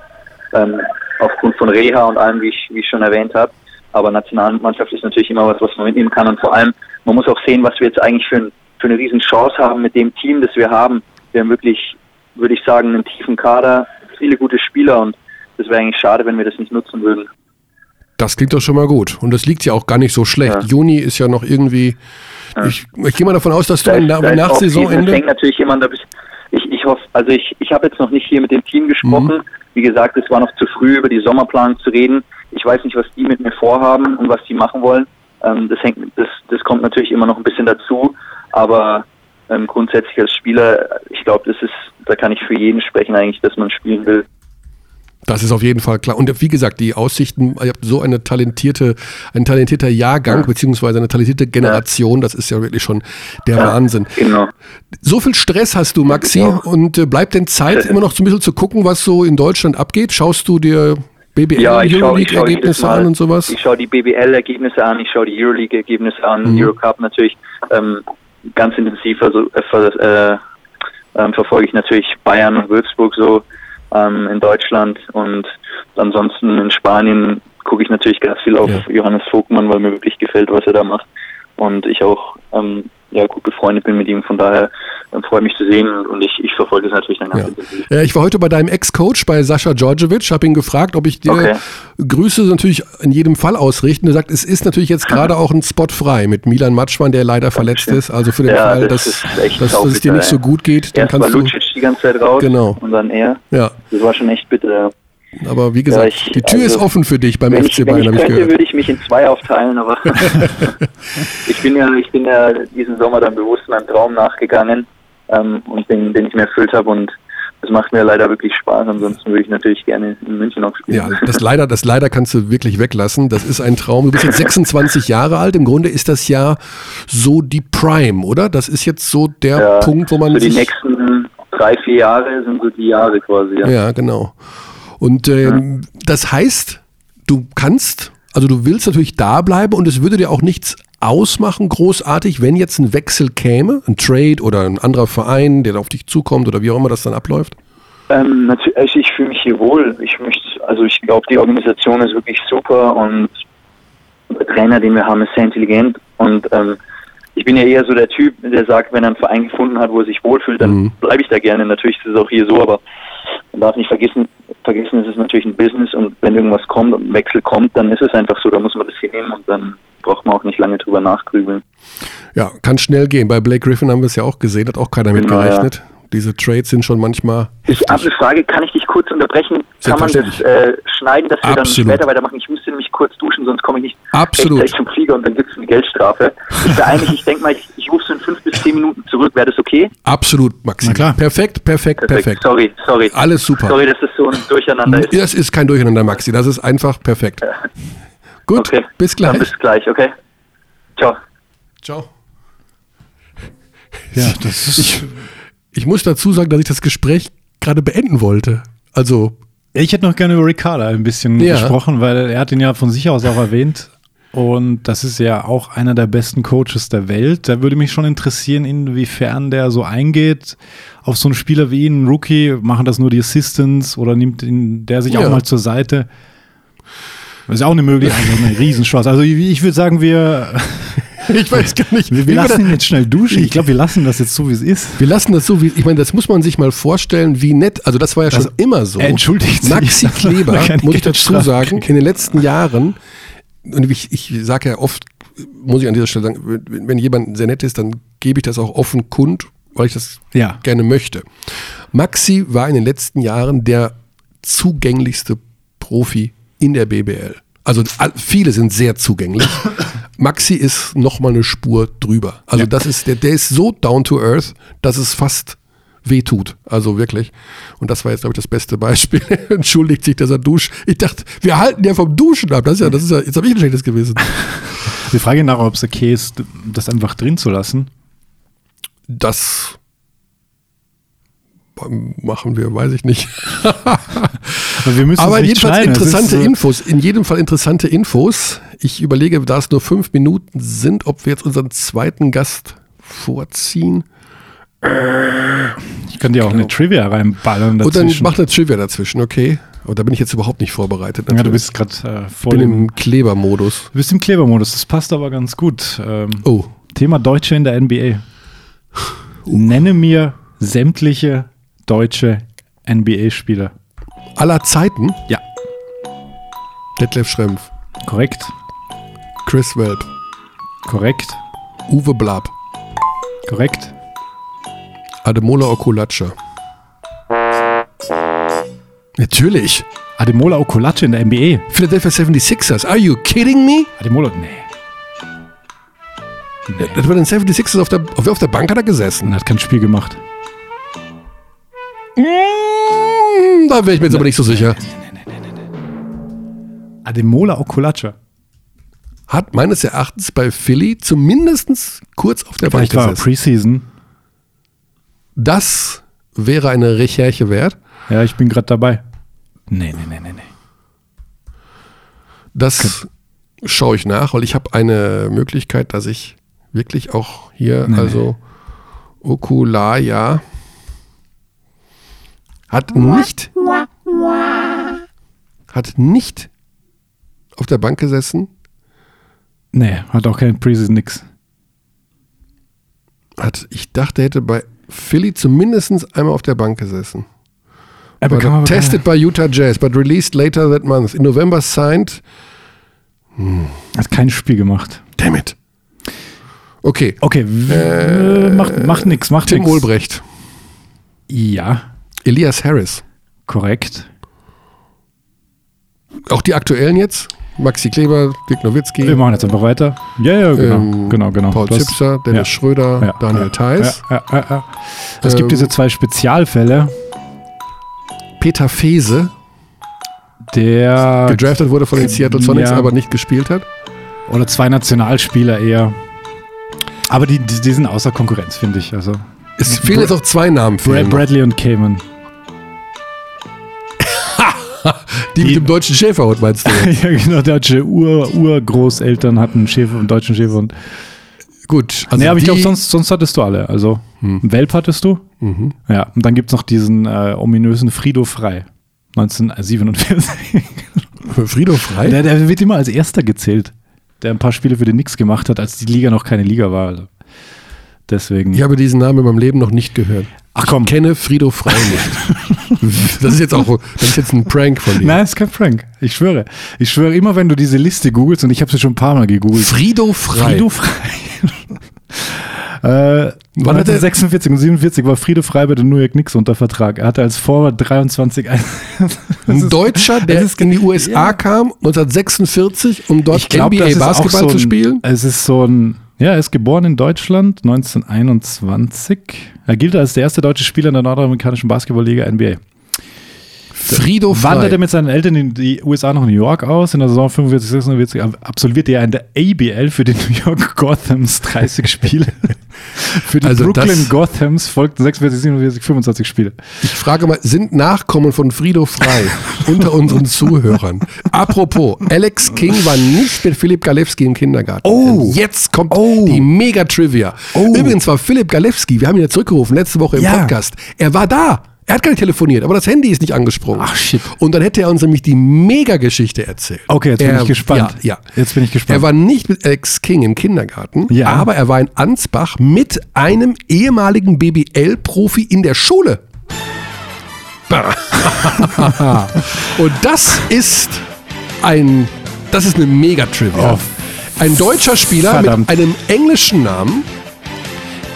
S3: ähm, aufgrund von Reha und allem, wie ich, wie ich schon erwähnt habe. Aber Nationalmannschaft ist natürlich immer was, was man mitnehmen kann. Und vor allem, man muss auch sehen, was wir jetzt eigentlich für, ein, für eine riesen Chance haben mit dem Team, das wir haben. Wir haben wirklich, würde ich sagen, einen tiefen Kader, viele gute Spieler und das wäre eigentlich schade, wenn wir das nicht nutzen würden.
S1: Das klingt doch schon mal gut. Und das liegt ja auch gar nicht so schlecht.
S3: Ja.
S1: Juni ist ja noch irgendwie. Ich, ich gehe mal davon aus, dass du
S3: Da ist-
S1: nach,
S3: da
S1: nach Saisonende.
S3: hängt natürlich jemand, ich, ich hoffe, also ich, ich habe jetzt noch nicht hier mit dem Team gesprochen.
S1: Mhm.
S3: Wie gesagt, es war noch zu früh, über die Sommerplanung zu reden. Ich weiß nicht, was die mit mir vorhaben und was die machen wollen. Ähm, das hängt, das, das kommt natürlich immer noch ein bisschen dazu. Aber ähm, grundsätzlich als Spieler, ich glaube, das ist, da kann ich für jeden sprechen eigentlich, dass man spielen will.
S1: Das ist auf jeden Fall klar. Und wie gesagt, die Aussichten, ihr habt so eine talentierte, ein talentierter Jahrgang,
S3: Ja.
S1: beziehungsweise eine talentierte Generation, das ist ja wirklich schon der Wahnsinn.
S3: Genau.
S1: So viel Stress hast du, Maxi,
S3: Ja.
S1: und äh, bleibt denn Zeit, immer noch so ein bisschen zu gucken, was so in Deutschland abgeht? Schaust du dir BBL,
S3: Ja, ich schau
S1: Euroleague-Ergebnisse
S3: Mal.
S1: an und sowas?
S3: Ich schaue die BBL-Ergebnisse an, ich schaue die Euroleague-Ergebnisse an,
S1: Mhm.
S3: Eurocup natürlich ähm, ganz intensiv. Also äh, äh, ähm, verfolge ich natürlich Bayern und Würzburg so ähm, in Deutschland und ansonsten in Spanien gucke ich natürlich ganz viel auf
S1: Ja.
S3: Johannes Vogtmann, weil mir wirklich gefällt, was er da macht und ich auch ähm, ja gut befreundet bin mit ihm. Von daher ähm, freue mich zu sehen und ich, ich verfolge es natürlich dann
S1: Ja. Ja, ich war heute bei deinem Ex-Coach, bei Sascha Djordjevic, habe ihn gefragt, ob ich dir
S3: Okay.
S1: Grüße natürlich in jedem Fall ausrichten. Er sagt, es ist natürlich jetzt gerade auch ein Spot frei mit Milan Matschmann, der leider verletzt ist. Also für den
S3: Ja,
S1: Fall,
S3: das
S1: dass, dass, dass es dir nicht so gut geht, dann
S3: Erst war
S1: kannst du.
S3: Lucic die ganze Zeit raus
S1: Genau.
S3: und dann er.
S1: Ja,
S3: Das war schon echt bitter.
S1: Aber wie gesagt,
S3: ich-
S1: die Tür
S3: also,
S1: ist offen für dich beim FC Bayern, habe ich
S3: könnte,
S1: gehört.
S3: würde ich mich in zwei aufteilen, aber ich bin ja, ich bin ja diesen Sommer dann bewusst meinem Traum nachgegangen ähm, und den, den ich mir erfüllt habe und das macht mir leider wirklich Spaß. Ansonsten würde ich natürlich gerne in München auch spielen.
S1: Ja, das leider, das leider kannst du wirklich weglassen. Das ist ein Traum. Du bist jetzt 26 Jahre alt. Im Grunde ist das ja so die Prime, oder? Das ist jetzt so der
S3: Ja,
S1: Punkt, wo man
S3: so die nächsten drei, vier Jahre sind so die Jahre quasi. Ja.
S1: Ja, genau. Und ähm, das heißt, du kannst, also du willst natürlich da bleiben und es würde dir auch nichts ausmachen, großartig, wenn jetzt ein Wechsel käme, ein Trade oder ein anderer Verein, der auf dich zukommt oder wie auch immer das dann abläuft.
S3: Ähm, natürlich, also ich fühle mich hier wohl. Ich möchte, also ich glaube, die Organisation ist wirklich super und der Trainer, den wir haben, ist sehr intelligent und ähm, ich bin ja eher so der Typ, der sagt, wenn er einen Verein gefunden hat, wo er sich wohlfühlt, dann
S1: Mhm.
S3: bleibe ich da gerne. Natürlich ist es auch hier so, aber man darf nicht vergessen, vergessen, es ist natürlich ein Business und wenn irgendwas kommt und ein Wechsel kommt, dann ist es einfach so, da muss man das hinnehmen und dann braucht man auch nicht lange drüber nachgrübeln.
S1: Ja, kann schnell gehen. Bei Blake Griffin haben wir es ja auch gesehen, hat auch keiner
S3: Genau,
S1: gerechnet. Diese Trades sind schon manchmal
S3: Ich habe eine Frage, kann ich dich kurz unterbrechen? Kann man das äh, schneiden, dass wir
S1: Absolut.
S3: dann später weitermachen? Ich müsste nämlich kurz duschen, sonst komme ich nicht
S1: Absolut.
S3: rechtzeitig zum Flieger und dann gibt es eine Geldstrafe. Ich mich, ich denke mal, ich, ich rufe so in fünf bis zehn Minuten zurück. Wäre das okay?
S1: Absolut, Maxi.
S2: Na klar.
S1: Perfekt, perfekt, perfekt.
S3: Sorry, sorry.
S1: Alles super.
S3: Sorry, dass das so ein Durcheinander ist.
S1: Das ist kein Durcheinander, Maxi. Das ist einfach perfekt. Gut,
S3: Okay,
S1: bis
S3: Dann
S1: gleich.
S3: bis gleich, okay? Ciao.
S1: Ciao.
S2: Ja, das ist.
S1: Ich muss dazu sagen, dass ich das Gespräch gerade beenden wollte. Also,
S2: Ich hätte noch gerne über Ricarda ein bisschen
S1: Ja.
S2: gesprochen, weil er hat ihn ja von sich aus auch erwähnt. Und das ist ja auch einer der besten Coaches der Welt. Da würde mich schon interessieren, inwiefern der so eingeht auf so einen Spieler wie ihn, einen Rookie. Machen das nur die Assistants oder nimmt ihn, der sich
S1: Ja.
S2: auch mal zur Seite? Das ist auch eine Möglichkeit, eine Riesenchance. Also ich würde sagen, wir,
S1: Ich weiß gar nicht.
S2: wir, wir lassen
S1: das-
S2: ihn jetzt schnell duschen. Ich glaube, wir lassen das jetzt so, wie es ist.
S1: Wir lassen das so, wie, ich meine, das muss man sich mal vorstellen, wie nett, also das war ja schon
S2: Also,
S1: immer so.
S2: entschuldigt.
S1: Maxi Kleber,
S2: Man kann
S1: muss ich dazu sagen, in den letzten Jahren, und ich, ich sage ja oft, muss ich an dieser Stelle sagen, wenn wenn jemand sehr nett ist, dann gebe ich das auch offen kund, weil ich das
S2: Ja.
S1: gerne möchte. Maxi war in den letzten Jahren der zugänglichste Profi in der BBL. Also viele sind sehr zugänglich. Maxi ist noch mal eine Spur drüber. Also
S2: Ja.
S1: das ist der, der ist so down to earth, dass es fast weh tut. Also wirklich. Und das war jetzt glaube ich das beste Beispiel. Entschuldigt sich, dass er duscht. Ich dachte, wir halten ja vom Duschen ab. Das ist ja, das ist ja, jetzt habe ich ein schlechtes Gewissen.
S2: Wir fragen nach, ob es okay ist, das einfach drin zu lassen.
S1: Das machen wir, weiß ich nicht.
S2: Aber wir müssen
S1: Aber
S2: es nicht
S1: jedenfalls
S2: ist
S1: interessante
S2: so-
S1: Infos. In jedem Fall interessante Infos. Ich überlege, da es nur fünf Minuten sind, ob wir jetzt unseren zweiten Gast vorziehen.
S2: Ich kann dir auch eine Trivia reinballern
S1: Und dann
S2: dazwischen.
S1: macht eine Trivia dazwischen, okay? Aber da bin ich jetzt überhaupt nicht vorbereitet.
S2: ja, du
S1: natürlich.
S2: bist gerade äh,
S1: ich
S2: voll
S1: bin
S2: im,
S1: Klebermodus.
S2: du bist im Klebermodus. Das passt aber ganz gut. Ähm,
S1: Oh,
S2: Thema Deutsche in der NBA. Nenne mir sämtliche deutsche NBA-Spieler.
S1: Aller Zeiten.
S2: Ja.
S1: Detlef Schrempf,
S2: Korrekt,
S1: Chris Welp,
S2: korrekt,
S1: Uwe Blab,
S2: korrekt.
S1: Ademola Okulacha. Natürlich.
S2: Ademola Okolace in der NBA.
S1: Philadelphia 76ers. Are you kidding me?
S2: Ademola, nee. Nee.
S1: Das war den 76ers auf der, auf, auf der Bank hat er gesessen.
S2: Und hat kein Spiel gemacht.
S1: Mm, Da wäre ich mir jetzt aber nicht so sicher.
S2: Ademola Okolace.
S1: Hat meines Erachtens bei Philly zumindest kurz auf der Bank
S2: Vielleicht war
S1: gesessen.
S2: Preseason.
S1: Das wäre eine Recherche wert.
S2: Ja, ich bin gerade dabei. Nee, nee, nee, nee, nee.
S1: Das schaue ich nach, weil ich habe eine Möglichkeit, dass ich wirklich auch hier,
S2: Nee,
S1: also Okulaya hat nicht hat nicht auf der Bank gesessen,
S2: Nee, hat auch kein Preseason nix.
S1: hat, ich dachte, er hätte bei Philly zumindest einmal auf der Bank gesessen.
S2: Aber man
S1: tested by Utah Jazz, but released later that month. In November signed.
S2: hat kein Spiel gemacht.
S1: Damn it. Okay.
S2: Okay, w- macht, macht nix, macht
S1: Tim
S2: nix.
S1: Ulbrecht.
S2: Ja,
S1: Elias Harris.
S2: korrekt.
S1: Auch die aktuellen jetzt? Maxi Kleber, Dirk Nowitzki,
S2: Wir machen jetzt einfach weiter. Ja, ja, genau,
S1: ähm,
S2: genau, genau.
S1: Paul Zipser, Dennis
S2: ja.
S1: Schröder,
S2: Ja,
S1: Daniel Theiss,
S2: Ja, ja. Es
S1: Ähm,
S2: gibt diese zwei Spezialfälle,
S1: Peter Fese,
S2: der
S1: gedraftet wurde von den Seattle Sonics, aber nicht gespielt hat.
S2: oder zwei Nationalspieler eher. Aber die, die, die sind außer Konkurrenz, finde ich. Also
S1: Es fehlen jetzt auch zwei Namen. Noch.
S2: Bradley und Cayman.
S1: Die, mit
S2: die-
S1: dem deutschen Schäferhund meinst du?
S2: ja, genau, deutsche Ur, Urgroßeltern hatten einen Schäfer, einen deutschen Schäferhund.
S1: Gut. Also
S2: nee, aber ich glaube, sonst, sonst hattest du alle. Also,
S1: Hm.
S2: Welp hattest du.
S1: Mhm.
S2: Ja, und dann gibt es noch diesen äh, ominösen Frido Frei. 1947.
S1: Frido Frei?
S2: Der, der wird immer als erster gezählt, der ein paar Spiele für den Nix gemacht hat, als die Liga noch keine Liga war. Also deswegen.
S1: Ich habe diesen Namen in meinem Leben noch nicht gehört.
S2: Ach komm.
S1: Ich kenne Frido Frei nicht. das ist jetzt auch das ist jetzt ein Prank von dir.
S2: Nein, ist kein Prank. Ich schwöre. Ich schwöre, immer wenn du diese Liste googelst, und ich habe sie schon ein paar Mal gegoogelt.
S1: Frido Frei.
S2: Frido Frei. äh,
S1: Wann hat er-
S2: 1946 und 47 war Frido Frei bei den New York Knicks unter Vertrag. Er hatte als Forward 23 ein
S1: Ein Deutscher, der
S2: ist-
S1: in die USA
S2: ja.
S1: kam, 1946, um dort
S2: Ich glaub,
S1: NBA Basketball
S2: so ein,
S1: zu spielen.
S2: Es ist so ein, ja, er ist geboren in Deutschland 1921. Er gilt als der erste deutsche Spieler in der nordamerikanischen Basketballliga NBA.
S1: Frido Frei.
S2: Wandert er mit seinen Eltern in die USA nach New York aus in der Saison 45, 46, absolviert er in der ABL für die New York Gothams 30 Spiele. für die
S1: Also
S2: Brooklyn Gothams folgten 46, 47, 25 Spiele.
S1: Ich frage mal, sind Nachkommen von Frido Frei unter unseren Zuhörern? Apropos, Alex King war nicht mit Philipp Galewski im Kindergarten.
S2: Oh.
S1: Und Jetzt kommt
S2: Oh.
S1: die Mega-Trivia.
S2: Oh.
S1: Übrigens war Philipp Galewski, wir haben ihn ja zurückgerufen, letzte Woche im
S2: Ja.
S1: Podcast. Er war da. Er hat gar nicht telefoniert, aber das Handy ist nicht angesprungen.
S2: Ach, shit.
S1: Und dann hätte er uns nämlich die Mega-Geschichte erzählt.
S2: Okay, jetzt bin
S1: er,
S2: ich gespannt.
S1: Ja, ja.
S2: Jetzt bin ich gespannt.
S1: Er war nicht mit Alex King im Kindergarten,
S2: Ja.
S1: aber er war in Ansbach mit einem ehemaligen BBL-Profi in der Schule. Und das ist ein, das ist eine Mega-Trivia.
S2: Oh,
S1: ein deutscher Spieler
S2: verdammt.
S1: mit einem englischen Namen,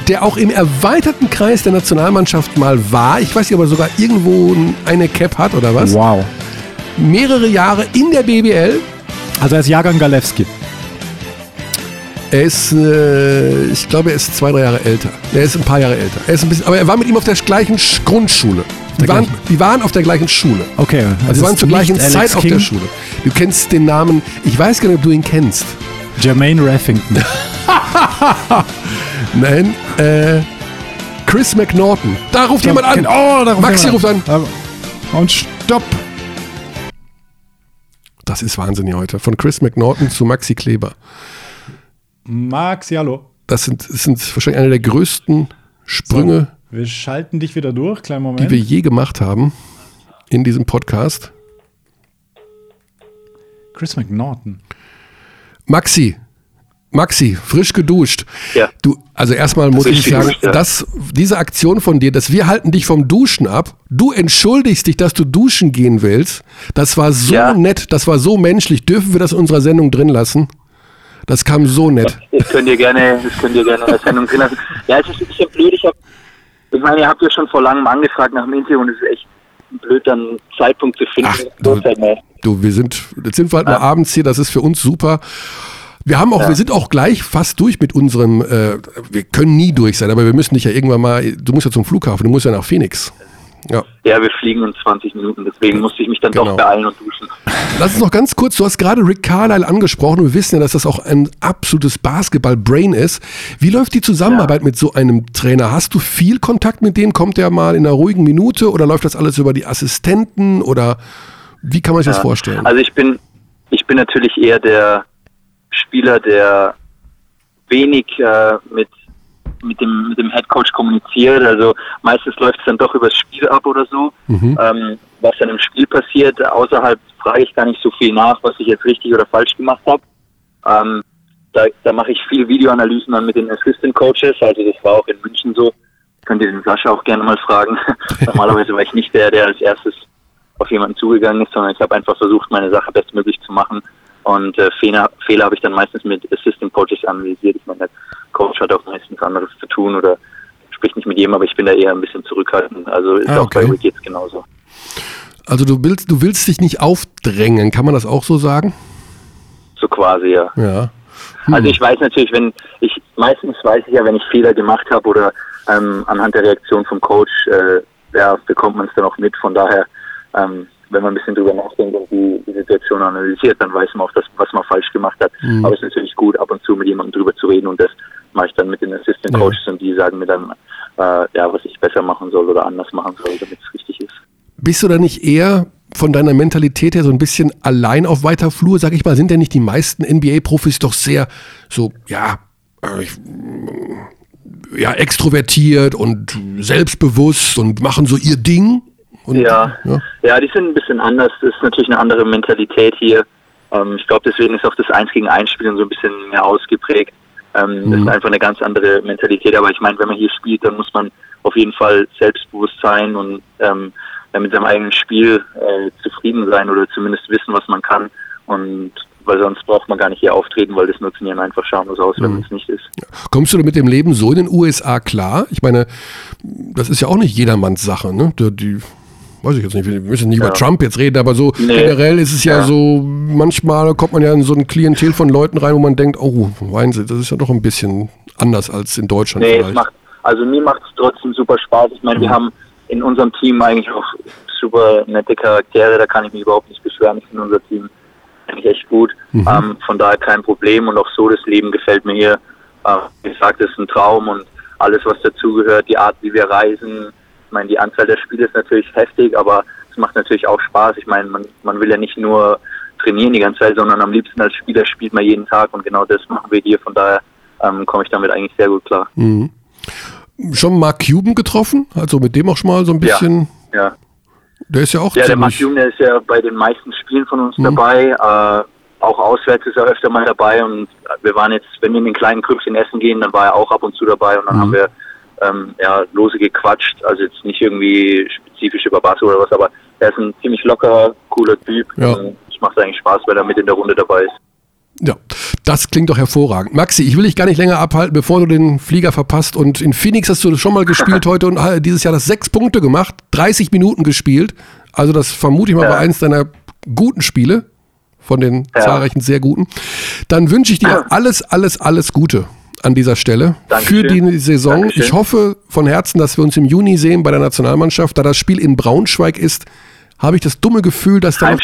S1: der auch im erweiterten Kreis der Nationalmannschaft mal war. Ich weiß nicht, ob er sogar irgendwo eine Cap hat oder was.
S2: Wow.
S1: Mehrere Jahre in der BBL.
S2: Also er ist Jahrgang Galewski.
S1: Er ist, äh, ich glaube, er ist zwei, drei Jahre älter. Er ist ein paar Jahre älter. Er ist ein bisschen, aber er war mit ihm auf der gleichen Sch Grundschule. Die waren, die waren auf der gleichen Schule.
S2: Okay.
S1: Also sie waren zur gleichen
S2: Alex
S1: Zeit auf
S2: King,
S1: der Schule. Du kennst den Namen, ich weiß gar nicht, ob du ihn kennst.
S2: Jermaine Raffington.
S1: Nein, äh, Chris McNaughton. Da ruft jemand an.
S2: Oh, da ruft
S1: Maxi ruft an.
S2: Und stopp.
S1: Das ist Wahnsinn hier heute. Von Chris McNaughton zu Maxi Kleber.
S2: Maxi, hallo.
S1: Das sind, das sind wahrscheinlich eine der größten Sprünge,
S2: Wir schalten dich wieder durch. Kleinen
S1: die
S2: Moment.
S1: wir je gemacht haben in diesem Podcast.
S2: Chris McNaughton.
S1: Maxi, Maxi, frisch geduscht.
S3: Ja.
S1: Du, also erstmal muss ich sagen,
S3: geduscht, ja.
S1: dass diese Aktion von dir, dass wir halten dich vom Duschen ab, du entschuldigst dich, dass du duschen gehen willst, das war so
S3: Ja.
S1: nett, das war so menschlich. Dürfen wir das in unserer Sendung drin lassen? Das kam so nett.
S3: Das könnt ihr gerne, das könnt ihr gerne in der Sendung drin lassen. Ja, es ist ein bisschen blöd. Ich hab, ich meine, ihr habt ja schon vor langem angefragt nach dem Interview und es ist echt blöd, dann einen Zeitpunkt zu finden.
S1: Ach, du-
S3: mehr.
S1: Du, wir sind, jetzt sind wir halt nur
S3: Ja.
S1: abends hier, das ist für uns super. Wir haben auch,
S3: Ja.
S1: wir sind auch gleich fast durch mit unserem, äh, wir können nie durch sein, aber wir müssen dich ja irgendwann mal, du musst ja zum Flughafen, du musst ja nach Phoenix. Ja.
S3: Ja, wir fliegen in 20 Minuten, deswegen musste ich mich dann
S1: Genau.
S3: doch beeilen und duschen.
S1: Lass uns noch ganz kurz, du hast gerade Rick Carlisle angesprochen und wir wissen ja, dass das auch ein absolutes Basketball-Brain ist. Wie läuft die Zusammenarbeit mit so einem Trainer? Hast du viel Kontakt mit dem? Kommt der mal in einer ruhigen Minute oder läuft das alles über die Assistenten oder wie kann man sich das
S3: Ja.
S1: vorstellen?
S3: Also ich bin, ich bin natürlich eher der Spieler, der wenig äh, mit mit dem mit dem Headcoach kommuniziert. Also meistens läuft es dann doch übers Spiel ab oder so.
S1: Mhm.
S3: Ähm, was dann im Spiel passiert, außerhalb frage ich gar nicht so viel nach, was ich jetzt richtig oder falsch gemacht habe. Ähm, da, da mache ich viel Videoanalysen dann mit den Assistant Coaches. Also das war auch in München so. Könnt ihr den Sascha auch gerne mal fragen. Normalerweise war ich nicht der, der als erstes auf jemanden zugegangen ist, sondern ich habe einfach versucht, meine Sache bestmöglich zu machen. Und äh, Fehler, Fehler habe ich dann meistens mit Assistant Coaches analysiert. Ich meine, der Coach hat auch meistens anderes zu tun oder spricht nicht mit jedem, aber ich bin da eher ein bisschen zurückhaltend. Also ist
S1: Ah,
S3: auch bei
S1: okay.
S3: Jetzt genauso.
S1: Also du willst, du willst dich nicht aufdrängen, kann man das auch so sagen?
S3: So quasi, ja.
S1: Ja.
S3: Also ich weiß natürlich, wenn ich meistens weiß ich ja, wenn ich Fehler gemacht habe oder ähm, anhand der Reaktion vom Coach, äh, ja, bekommt man es dann auch mit. Von daher, ähm, wenn man ein bisschen drüber nachdenkt und die, die Situation analysiert, dann weiß man auch, das, was man falsch gemacht hat. Aber es ist natürlich gut, ab und zu mit jemandem drüber zu reden und das mache ich dann mit den Assistant
S1: Ja.
S3: Coaches und die sagen mir dann, äh, ja, was ich besser machen soll oder anders machen soll, damit es richtig ist.
S1: Bist du da nicht eher von deiner Mentalität her so ein bisschen allein auf weiter Flur, sag ich mal? Sind denn nicht die meisten NBA-Profis doch sehr so, ja, äh, ich, ja, extrovertiert und selbstbewusst und machen so ihr Ding? Und,
S3: Ja.
S1: ja.
S3: Ja, die sind ein bisschen anders. Das ist natürlich eine andere Mentalität hier. Ähm, ich glaube, deswegen ist auch das Eins gegen Eins Spielen so ein bisschen mehr ausgeprägt. Ähm, Das ist einfach eine ganz andere Mentalität. Aber ich meine, wenn man hier spielt, dann muss man auf jeden Fall selbstbewusst sein und ähm, mit seinem eigenen Spiel äh, zufrieden sein oder zumindest wissen, was man kann. Und weil sonst braucht man gar nicht hier auftreten, weil das nutzen ja einfach schamlos aus, wenn man es nicht ist.
S1: Kommst du mit dem Leben so in den USA klar? Ich meine, das ist ja auch nicht jedermanns Sache, ne? Die weiß ich jetzt nicht, wir müssen nicht über Trump jetzt reden, aber so
S3: Nee.
S1: generell ist es ja,
S3: Ja.
S1: so, manchmal kommt man ja in so ein Klientel von Leuten rein, wo man denkt, oh, meinen Sie, das ist ja doch ein bisschen anders als in Deutschland
S3: Nee,
S1: vielleicht.
S3: macht, also mir macht es trotzdem super Spaß. Ich meine, wir haben in unserem Team eigentlich auch super nette Charaktere, da kann ich mich überhaupt nicht beschweren. Ich finde unser Team eigentlich echt gut.
S1: Mhm.
S3: Ähm, von daher kein Problem und auch so das Leben gefällt mir hier. Äh, wie gesagt, es ist ein Traum und alles, was dazugehört, die Art, wie wir reisen. Ich meine, die Anzahl der Spiele ist natürlich heftig, aber es macht natürlich auch Spaß. Ich meine, man, man will ja nicht nur trainieren die ganze Zeit, sondern am liebsten als Spieler spielt man jeden Tag und genau das machen wir hier. Von daher ähm, komme ich damit eigentlich sehr gut klar.
S1: Mhm. Schon Mark Cuban getroffen? Also mit dem auch schon mal so ein bisschen.
S3: Ja.
S1: Der ist ja auch
S3: Ja, der Mark. Cuban, der ist ja bei den meisten Spielen von uns
S1: Mhm.
S3: dabei. Äh, auch auswärts ist er öfter mal dabei und wir waren jetzt, wenn wir in den kleinen Krüppchen essen gehen, dann war er auch ab und zu dabei und dann
S1: Mhm.
S3: haben wir ähm, ja, lose gequatscht. Also jetzt nicht irgendwie spezifisch über Basketball oder was, aber er ist ein ziemlich lockerer, cooler Typ.
S1: Ja.
S3: Und Es macht eigentlich Spaß, weil er mit in der Runde dabei ist.
S1: Ja, das klingt doch hervorragend. Maxi, ich will dich gar nicht länger abhalten, bevor du den Flieger verpasst. Und in Phoenix hast du schon mal gespielt heute und äh, dieses Jahr das sechs Punkte gemacht, 30 Minuten gespielt. Also das vermute ich mal
S3: Ja.
S1: war eins deiner guten Spiele, von den
S3: Ja.
S1: zahlreichen sehr guten. Dann wünsche ich dir alles, alles, alles Gute an dieser Stelle für
S3: Dankeschön.
S1: die Saison.
S3: Dankeschön.
S1: Ich hoffe von Herzen, dass wir uns im Juni sehen bei der Nationalmannschaft. Da das Spiel in Braunschweig ist, habe ich das dumme Gefühl, dass da, noch,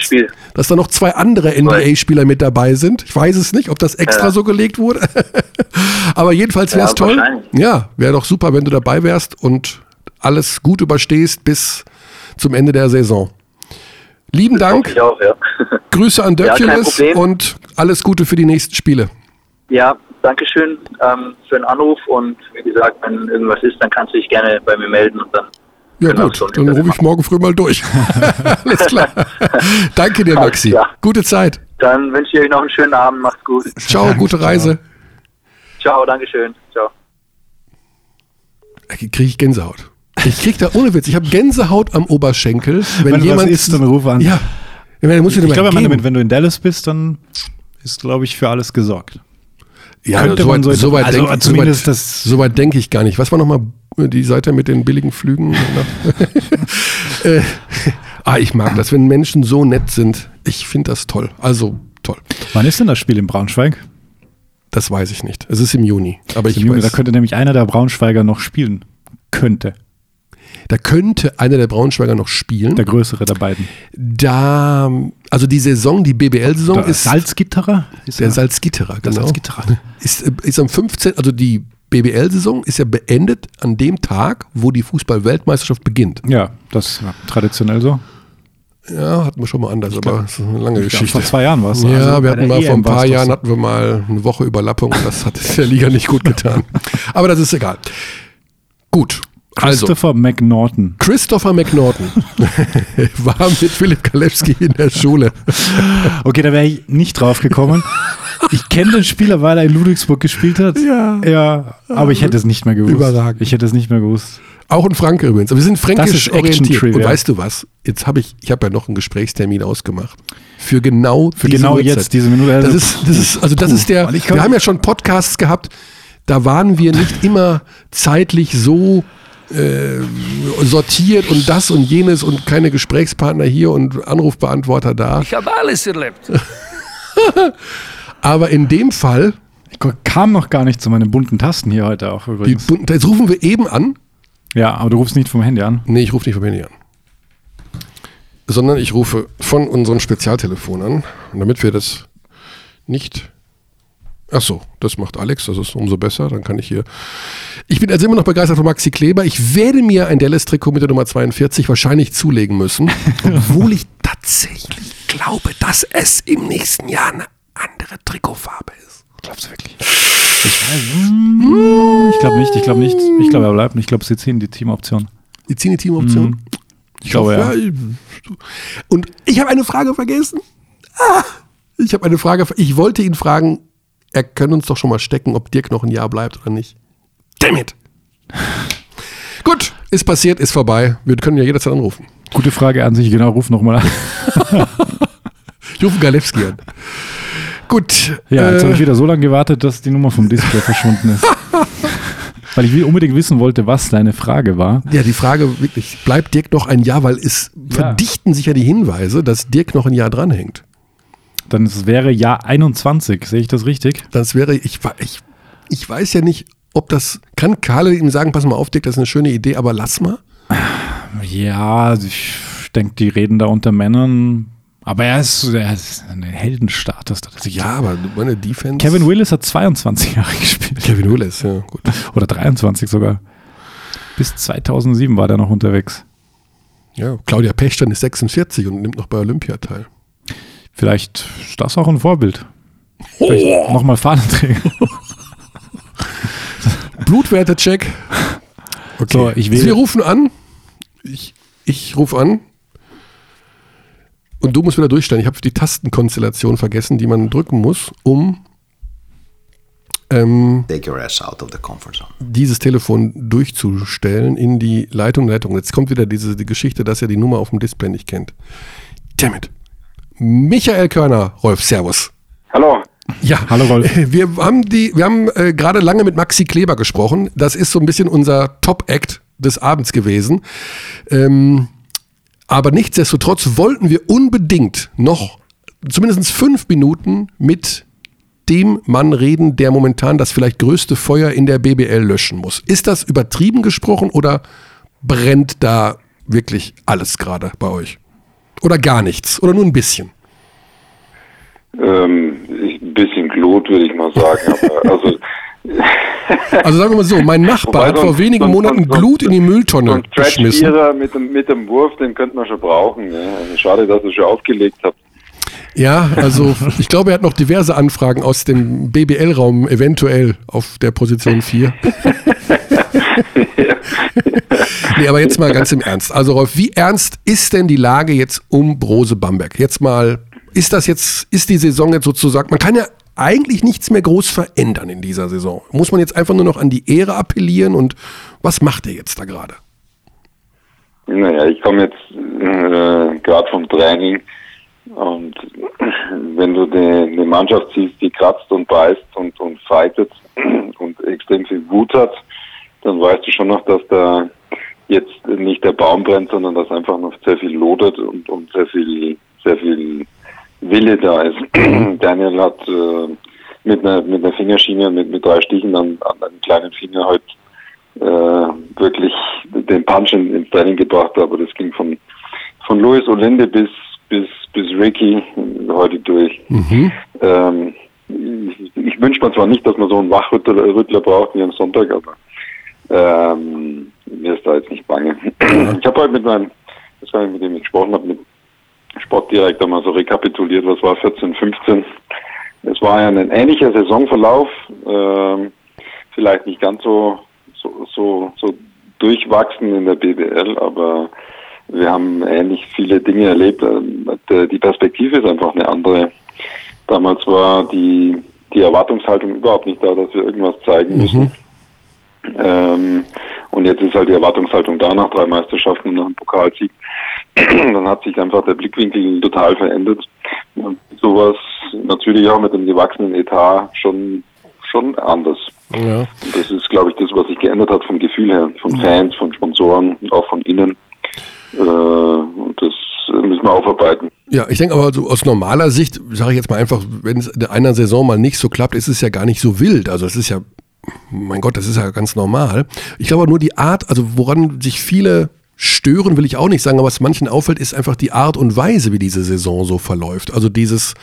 S1: dass da noch zwei andere NBA-Spieler mit dabei sind. Ich weiß es nicht, ob das extra
S3: Ja.
S1: so gelegt wurde. Aber jedenfalls wäre es
S3: Ja,
S1: toll. Ja, wäre doch super, wenn du dabei wärst und alles gut überstehst bis zum Ende der Saison. Lieben Dank,
S3: Ich auch, ja.
S1: Grüße an
S3: Problem.
S1: und alles Gute für die nächsten Spiele.
S3: ja, Dankeschön ähm, für den Anruf und wie gesagt, wenn irgendwas ist, dann kannst du dich gerne bei mir melden und dann
S1: Ja gut, dann rufe ich morgen früh mal durch. Alles klar. Danke dir, Maxi. Gute Zeit.
S3: Dann wünsche ich euch noch einen schönen Abend. Macht's gut.
S1: Ciao, gute Reise.
S3: Ciao, Dankeschön. Ciao.
S1: Kriege ich Gänsehaut. Ich krieg da ohne Witz, ich habe Gänsehaut am Oberschenkel, wenn,
S2: Wenn
S1: jemand
S2: ist, dann ruf an.
S1: Ja. Ich meine, muss ich,
S2: Ich glaube, wenn du in Dallas bist, dann ist, glaube ich, für alles gesorgt.
S1: Ja,
S2: könnte
S1: so weit,
S2: man so-
S1: so weit
S2: also
S1: denke
S2: zumindest
S1: so weit,
S2: das-
S1: so weit denke ich gar nicht. Was war nochmal die Seite mit den billigen Flügen? äh, ah, ich mag das, wenn Menschen so nett sind. Ich finde das toll. Also toll.
S2: Wann ist denn das Spiel in Braunschweig?
S1: Das weiß ich nicht. Es ist im Juni. Aber ich
S2: Junge,
S1: weiß,
S2: da könnte nämlich einer der Braunschweiger noch spielen. Könnte.
S1: Da könnte einer der Braunschweiger noch spielen.
S2: Der größere der beiden.
S1: Da, also die Saison, die BBL-Saison
S2: Der
S1: ist
S2: Salzgitterer? Ist
S1: der
S2: er-
S1: Salzgitterer,
S2: Der
S1: genau.
S2: Salzgitterer.
S1: Ist, ist am 15., also die BBL-Saison ist ja beendet an dem Tag, wo die Fußball-Weltmeisterschaft beginnt.
S2: Ja, das ist traditionell so.
S1: Ja, hatten wir schon mal anders, aber es ist eine lange Geschichte.
S2: vor zwei Jahren war es.
S1: Ja,
S2: Also
S1: wir hatten
S2: der
S1: mal vor ein
S2: EM war's
S1: paar Jahren hatten wir mal eine Woche Überlappung und das hat der Liga nicht gut getan. Aber das ist egal. Gut. Also,
S2: Christopher McNaughton.
S1: Christopher McNaughton war mit Philipp Kalewski in der Schule.
S2: Okay, da wäre ich nicht drauf gekommen. Ich kenne den Spieler, weil er in Ludwigsburg gespielt hat.
S1: Ja.
S2: Ja, aber ich hätte es nicht mehr gewusst.
S1: Überragend.
S2: Ich hätte es nicht mehr gewusst.
S1: Auch ein Franke übrigens. Aber wir sind fränkisch orientiert. Und weißt du was? Jetzt habe ich, ich habe ja noch einen Gesprächstermin ausgemacht. Für genau
S2: Für
S1: diese
S2: genau
S1: Uhrzeit.
S2: jetzt, diese Minute.
S1: Das ist, das ist, also das ist der, wir haben ja schon Podcasts gehabt, da waren wir nicht immer zeitlich so äh, sortiert und das und jenes und keine Gesprächspartner hier und Anrufbeantworter da.
S4: Ich habe alles erlebt.
S1: Aber in dem Fall,
S2: Ich kam noch gar nicht zu meinen bunten Tasten hier heute auch
S1: die,
S2: übrigens.
S1: bunten- jetzt rufen wir eben an.
S2: Ja, aber du rufst nicht vom Handy an.
S1: Nee, ich rufe nicht vom Handy an. Sondern ich rufe von unserem Spezialtelefon an. Und damit wir das nicht. Ach so, das macht Alex, das ist umso besser. Dann kann ich hier. Ich bin also immer noch begeistert von Maxi Kleber. Ich werde mir ein Dallas-Trikot mit der Nummer 42 wahrscheinlich zulegen müssen. Obwohl ich tatsächlich glaube, dass es im nächsten Jahr eine andere Trikotfarbe ist.
S2: Glaubst du wirklich? Ich weiß. mm, Ich glaube nicht, ich glaube nicht. Ich glaube, er bleibt. Ich glaube, sie ziehen die Teamoption.
S1: Die ziehen die Teamoption.
S2: Mhm. Ich glaube, ja.
S1: ich- Und ich habe eine Frage vergessen. Ah, ich habe eine Frage. Ich wollte ihn fragen, er kann uns doch schon mal stecken, ob Dirk noch ein Jahr bleibt oder nicht. Damn it! Gut, ist passiert, ist vorbei. Wir können ja jederzeit anrufen.
S2: Gute Frage an sich, genau, ruf nochmal an.
S1: Ich rufe Galewski an. Gut.
S2: Ja, jetzt
S1: äh,
S2: habe ich wieder so lange gewartet, dass die Nummer vom Display verschwunden ist. Weil ich unbedingt wissen wollte, was deine Frage war.
S1: ja, die Frage wirklich, bleibt Dirk noch ein Jahr, weil es verdichten sich ja die Hinweise, dass Dirk noch ein Jahr dranhängt.
S2: Dann es wäre Jahr 21, sehe ich das richtig?
S1: Das wäre, ich, ich, ich weiß ja nicht, ob das, kann Karle ihm sagen, pass mal auf, Dick, das ist eine schöne Idee, aber lass mal.
S2: Ja, ich ich denke, die reden da unter Männern. Aber er ist, er ist ein Heldenstatus.
S1: Ja, aber meine Defense.
S2: Kevin Willis hat 22 Jahre gespielt.
S1: Kevin Willis, ja, gut.
S2: Oder 23 sogar. Bis 2007 war der noch unterwegs.
S1: Ja, Claudia Pechstein ist 46 und nimmt noch bei Olympia teil.
S2: Vielleicht ist das auch ein Vorbild. Oh. Nochmal Fahnenträger.
S1: Blutwerte-Check. Okay. So, ich will. Wir rufen an. Ich, ich rufe an. Und du musst wieder durchstellen. Ich habe die Tastenkonstellation vergessen, die man drücken muss, um ähm, dieses Telefon durchzustellen in die Leitung. Leitung. Jetzt kommt wieder diese die Geschichte, dass er die Nummer auf dem Display nicht kennt. Damn it. Michael Körner, Rolf, Servus.
S4: Hallo.
S1: Ja, hallo Rolf. Wir haben, die, wir haben äh, gerade lange mit Maxi Kleber gesprochen. Das ist so ein bisschen unser Top-Act des Abends gewesen. Ähm, aber nichtsdestotrotz wollten wir unbedingt noch zumindest fünf Minuten mit dem Mann reden, der momentan das vielleicht größte Feuer in der BBL löschen muss. Ist das übertrieben gesprochen oder brennt da wirklich alles gerade bei euch? Oder gar nichts? Oder nur ein bisschen?
S4: Ähm, ein bisschen Glut, würde ich mal sagen. also,
S1: also sagen wir mal so, mein Nachbar hat vor wenigen Monaten Glut in die Mülltonne so geschmissen.
S4: Mit dem, mit dem Wurf, den könnte man schon brauchen. Ja. Also schade, dass ihr schon aufgelegt habt.
S1: Ja, also ich glaube, er hat noch diverse Anfragen aus dem BBL-Raum eventuell auf der Position 4. nee, aber jetzt mal ganz im Ernst. Also Rolf, wie ernst ist denn die Lage jetzt um Brose Bamberg? Jetzt mal, ist das jetzt, ist die Saison jetzt sozusagen, man kann ja eigentlich nichts mehr groß verändern in dieser Saison. Muss man jetzt einfach nur noch an die Ehre appellieren und was macht ihr jetzt da gerade?
S4: Naja, ich komme jetzt äh, gerade vom Training und wenn du die, die Mannschaft siehst, die kratzt und beißt und, und fightet und extrem viel Wut hat, dann weißt du schon noch, dass da jetzt nicht der Baum brennt, sondern dass einfach noch sehr viel lodert und, und sehr viel, sehr viel Wille da ist. Daniel hat äh, mit einer mit einer Fingerschiene, mit, mit drei Stichen an, an einem kleinen Finger halt äh, wirklich den Punch ins Training gebracht, aber das ging von von Luis Olinde bis bis bis Ricky heute durch. Mhm. Ähm, ich, ich wünsche mir zwar nicht, dass man so einen Wachrüttler braucht wie am Sonntag, aber ähm, mir ist da jetzt nicht bange. Ich habe heute mit meinem, das war mit dem ich gesprochen habe, mit Sportdirektor mal so rekapituliert, was war 14, 15. Es war ja ein ähnlicher Saisonverlauf, ähm, vielleicht nicht ganz so, so, so, so durchwachsen in der BBL, aber wir haben ähnlich viele Dinge erlebt. Ähm, die Perspektive ist einfach eine andere. Damals war die, die Erwartungshaltung überhaupt nicht da, dass wir irgendwas zeigen müssen. Mhm. Ähm, und jetzt ist halt die Erwartungshaltung da nach drei Meisterschaften und nach einem Pokalsieg. Dann hat sich einfach der Blickwinkel total verändert. Und sowas natürlich auch mit dem gewachsenen Etat schon, schon anders. Ja. Und das ist, glaube ich, das, was sich geändert hat vom Gefühl her, von Fans, von Sponsoren, auch von innen. Äh, und das müssen wir aufarbeiten.
S1: Ja, ich denke aber also aus normaler Sicht, sage ich jetzt mal einfach, wenn es in einer Saison mal nicht so klappt, ist es ja gar nicht so wild. Also es ist ja mein Gott, das ist ja ganz normal. Ich glaube nur die Art, also woran sich viele stören, will ich auch nicht sagen, aber was manchen auffällt, ist einfach die Art und Weise, wie diese Saison so verläuft. Also dieses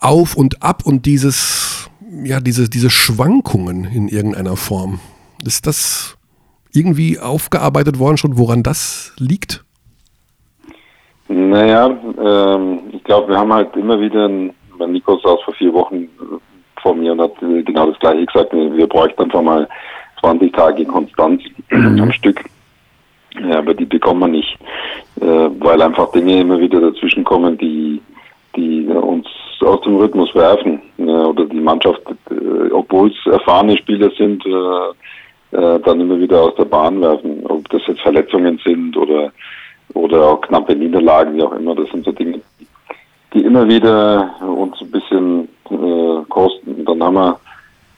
S1: Auf und Ab und dieses, ja, diese, diese Schwankungen in irgendeiner Form. Ist das irgendwie aufgearbeitet worden schon, woran das liegt?
S4: Naja, ähm, ich glaube, wir haben halt immer wieder, Nico saß vor vier Wochen vor mir und hat genau das gleiche gesagt. Wir bräuchten einfach mal 20 Tage Konstanz mhm. am Stück. Ja, aber die bekommen wir nicht, äh, weil einfach Dinge immer wieder dazwischen kommen, die, die uns aus dem Rhythmus werfen. Ja, oder die Mannschaft, äh, obwohl es erfahrene Spieler sind, äh, äh, dann immer wieder aus der Bahn werfen. Ob das jetzt Verletzungen sind oder, oder auch knappe Niederlagen, wie auch immer. Das sind so Dinge, die immer wieder uns ein bisschen äh, kosten. Dann haben wir,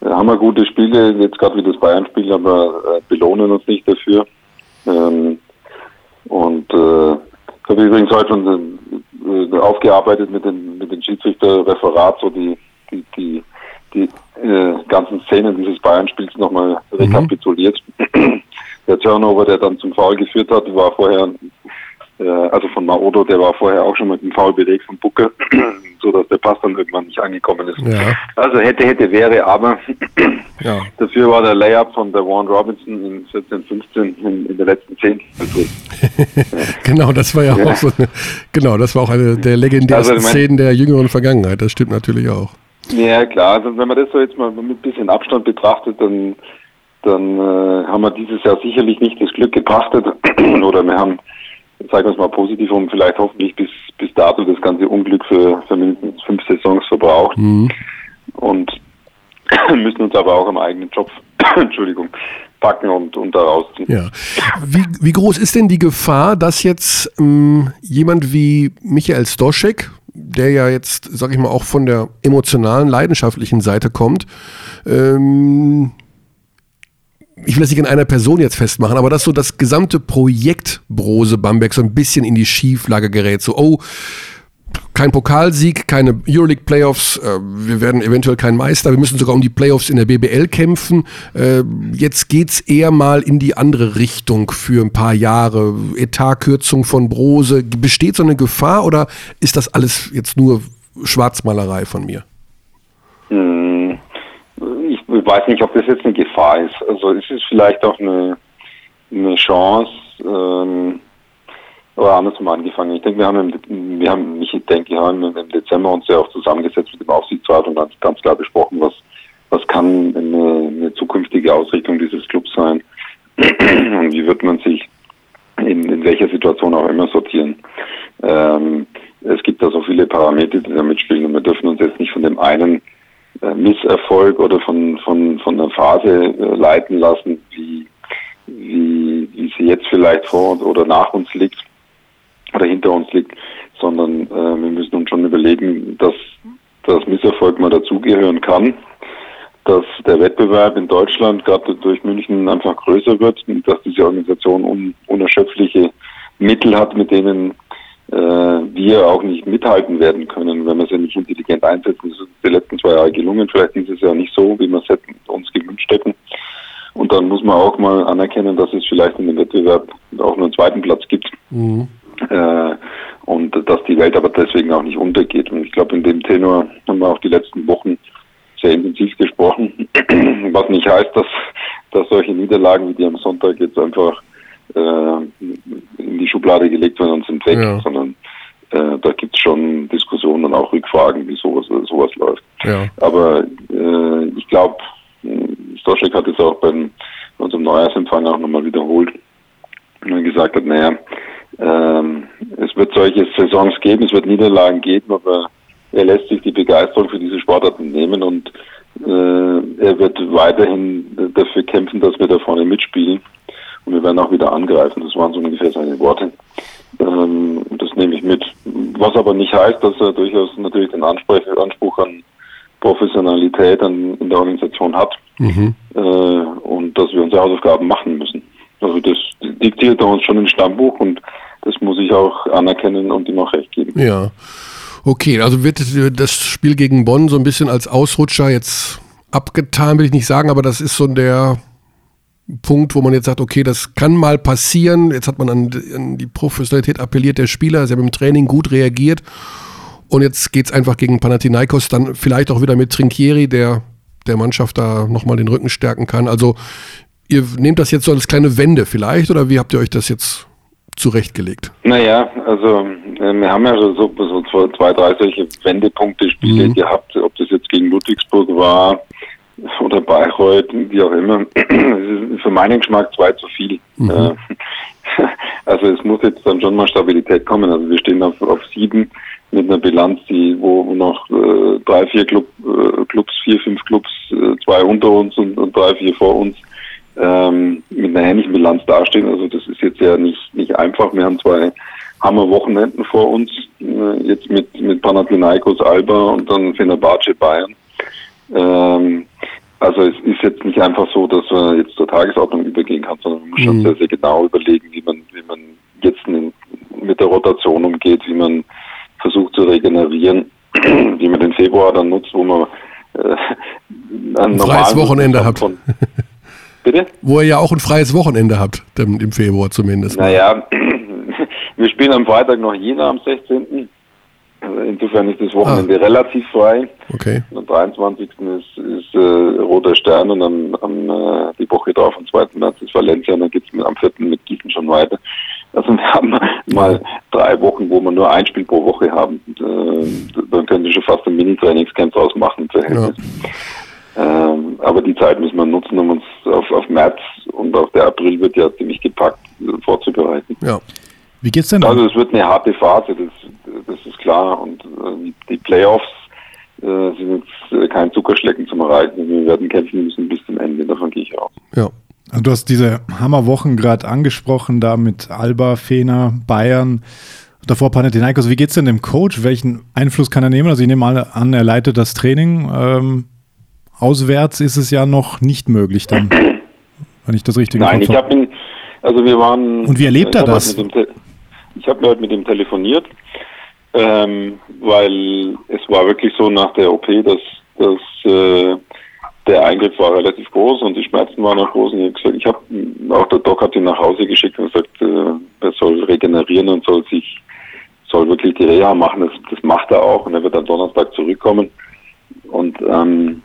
S4: haben wir gute Spiele, jetzt gerade wie das Bayern-Spiel, aber äh, belohnen uns nicht dafür. Ähm, und äh, ich habe übrigens heute schon äh, aufgearbeitet mit den, mit den Schiedsrichterreferat, so die, die, die, die äh, ganzen Szenen dieses Bayern-Spiels nochmal mhm. rekapituliert. Der Turnover, der dann zum Foul geführt hat, war vorher äh, also von Maodo, der war vorher auch schon mit dem Foul belegt von Bucke, so dass der Pass dann irgendwann nicht angekommen ist.
S1: Ja.
S4: Also hätte, hätte, wäre, aber
S1: Ja.
S4: dafür war der Layup von der Warren Robinson in 14, 15 in, in der letzten 10 drin.
S1: Genau, das war ja,
S4: Ja.
S1: auch so eine, genau, das war auch eine der legendärsten
S4: Also,
S1: Szenen der jüngeren Vergangenheit. Das stimmt natürlich auch.
S4: Ja, klar. Also wenn man das so jetzt mal mit ein bisschen Abstand betrachtet, dann, dann äh, haben wir dieses Jahr sicherlich nicht das Glück gepachtet. Oder wir haben, sagen wir es mal positiv um, vielleicht hoffentlich bis, bis dato das ganze Unglück für, für mindestens fünf Saisons verbraucht.
S1: Mhm.
S4: Und müssen uns aber auch am eigenen Job, Entschuldigung, packen und, und da rausziehen.
S1: Ja. Wie, wie groß ist denn die Gefahr, dass jetzt ähm, jemand wie Michael Stoschek, der ja jetzt, sag ich mal, auch von der emotionalen, leidenschaftlichen Seite kommt, ähm, ich will das nicht in einer Person jetzt festmachen, aber dass so das gesamte Projekt Brose Bamberg so ein bisschen in die Schieflage gerät. So, oh, kein Pokalsieg, keine Euroleague Playoffs, äh, wir werden eventuell kein Meister, wir müssen sogar um die Playoffs in der BBL kämpfen. Äh, jetzt geht's eher mal in die andere Richtung für ein paar Jahre. Etatkürzung von Brose. Besteht so eine Gefahr oder ist das alles jetzt nur Schwarzmalerei von mir?
S4: Weiß nicht, ob das jetzt eine Gefahr ist. Also es ist vielleicht auch eine, eine Chance, ähm, oder andersrum angefangen. Ich denke, wir haben, im, wir haben, ich denke, wir haben im Dezember uns ja auch zusammengesetzt mit dem Aufsichtsrat und ganz, ganz klar besprochen, was, was kann eine, eine zukünftige Ausrichtung dieses Clubs sein und wie wird man sich in, in welcher Situation auch immer sortieren. Ähm, es gibt da so viele Parameter, die da mitspielen und wir dürfen uns jetzt nicht von dem einen Misserfolg oder von, von, von einer Phase äh, leiten lassen, wie, wie, wie sie jetzt vielleicht vor oder nach uns liegt oder hinter uns liegt, sondern äh, wir müssen uns schon überlegen, dass das Misserfolg mal dazugehören kann, dass der Wettbewerb in Deutschland gerade durch München einfach größer wird und dass diese Organisation un unerschöpfliche Mittel hat, mit denen äh, wir auch nicht mithalten werden können, wenn wir sie nicht intelligent einsetzen. Das ist die letzten zwei Jahre gelungen, vielleicht dieses Jahr nicht so, wie wir es hätten, uns gewünscht hätten. Und dann muss man auch mal anerkennen, dass es vielleicht in dem Wettbewerb auch nur einen zweiten Platz gibt.
S1: Mhm.
S4: Äh, und dass die Welt aber deswegen auch nicht untergeht. Und ich glaube, in dem Tenor haben wir auch die letzten Wochen sehr intensiv gesprochen, was nicht heißt, dass, dass solche Niederlagen wie die am Sonntag jetzt einfach äh, in die Schublade gelegt werden und sind weg,
S1: Ja.
S4: sondern äh, da gibt es schon Diskussionen und auch Rückfragen, wie sowas, sowas läuft.
S1: Ja.
S4: Aber äh, ich glaube, Stoschek hat es auch beim bei unserem Neujahrsempfang auch nochmal wiederholt und er gesagt hat, naja, ähm, es wird solche Saisons geben, es wird Niederlagen geben, aber er lässt sich die Begeisterung für diese Sportarten nehmen und äh, er wird weiterhin dafür kämpfen, dass wir da vorne mitspielen und wir werden auch wieder angreifen. Das waren so ungefähr seine Worte. Ähm, das nehme ich mit. Was aber nicht heißt, dass er durchaus natürlich den Anspruch, Anspruch an Professionalität an, in der Organisation hat
S1: Mhm.
S4: äh, und dass wir unsere Hausaufgaben machen müssen. Also das diktiert er uns schon im Stammbuch und das muss ich auch anerkennen und ihm auch recht geben.
S1: Ja. Okay, also wird das Spiel gegen Bonn so ein bisschen als Ausrutscher jetzt abgetan, will ich nicht sagen, aber das ist so der Punkt, wo man jetzt sagt, okay, das kann mal passieren. Jetzt hat man an, an die Professionalität appelliert der Spieler, sie haben im Training gut reagiert und jetzt geht es einfach gegen Panathinaikos, dann vielleicht auch wieder mit Trinkieri, der der Mannschaft da nochmal den Rücken stärken kann. Also ihr nehmt das jetzt so als kleine Wende vielleicht oder wie habt ihr euch das jetzt zurechtgelegt?
S4: Naja, also äh, wir haben ja so, so zwei, zwei, drei solche Wendepunkte-Spiele
S1: Mhm.
S4: gehabt, ob das jetzt gegen Ludwigsburg war oder Bayreuth, wie auch immer. Es ist für meinen Geschmack zwei zu viel.
S1: Mhm.
S4: Äh, Also es muss jetzt dann schon mal Stabilität kommen. Also wir stehen auf, auf sieben mit einer Bilanz, die wo noch äh, drei, vier Club, äh, Clubs, vier, fünf Clubs, äh, zwei unter uns und, und drei, vier vor uns ähm, mit einer ähnlichen Bilanz dastehen. Also das ist jetzt ja nicht, nicht einfach. Wir haben zwei Hammer-Wochenenden vor uns, äh, jetzt mit, mit Panathinaikos, Alba und dann Fenerbahce Bayern. Ähm, also es ist jetzt nicht einfach so, dass man jetzt zur Tagesordnung übergehen kann, sondern man muss schon
S1: Mhm.
S4: sehr, sehr genau überlegen, wie man, wie man jetzt mit der Rotation umgeht, wie man versucht zu regenerieren, wie man den Februar dann nutzt, wo man äh,
S1: Ein freies Wochenende habt.
S4: von- Bitte?
S1: Wo ihr ja auch ein freies Wochenende habt, im, im Februar zumindest.
S4: Naja, Wir spielen am Freitag noch Jena am 16. Insofern ist das Wochenende ah. relativ frei.
S1: Okay.
S4: Am 23. ist, ist äh, Roter Stern und dann am, äh, die Woche drauf, am 2. März ist Valencia und dann geht es am 4. mit Gießen schon weiter. Also wir haben mal drei Wochen, wo wir nur ein Spiel pro Woche haben. Und, äh, dann können Sie schon fast ein Mini-Trainingscamp draus machen. Ja. Ähm, aber die Zeit müssen wir nutzen, um uns auf, auf März und auf der April wird ja ziemlich gepackt äh, vorzubereiten.
S1: Ja.
S2: Wie geht's denn?
S4: Also es wird eine harte Phase, das, das ist klar. Und äh, die Playoffs äh, sind jetzt äh, kein Zuckerschlecken zum Erreichen. Wir werden kämpfen müssen bis zum Ende, davon gehe ich aus.
S2: Ja. Also du hast diese Hammerwochen gerade angesprochen, da mit Alba, Fener, Bayern, davor Panathinaikos. Wie geht's denn dem Coach? Welchen Einfluss kann er nehmen? Also ich nehme mal an, er leitet das Training. Ähm, auswärts ist es ja noch nicht möglich dann, wenn ich das richtig
S4: Nein, ich habe ihn, also wir waren...
S2: Und wie erlebt er das?
S4: ich habe heute mit ihm telefoniert, ähm, weil es war wirklich so nach der OP, dass, dass äh, der Eingriff war relativ groß und die Schmerzen waren auch groß. Und ich habe gesagt, ich auch der Doc hat ihn nach Hause geschickt und gesagt, äh, er soll regenerieren und soll sich, soll wirklich die Reha machen. Das, das macht er auch und er wird am Donnerstag zurückkommen und ähm,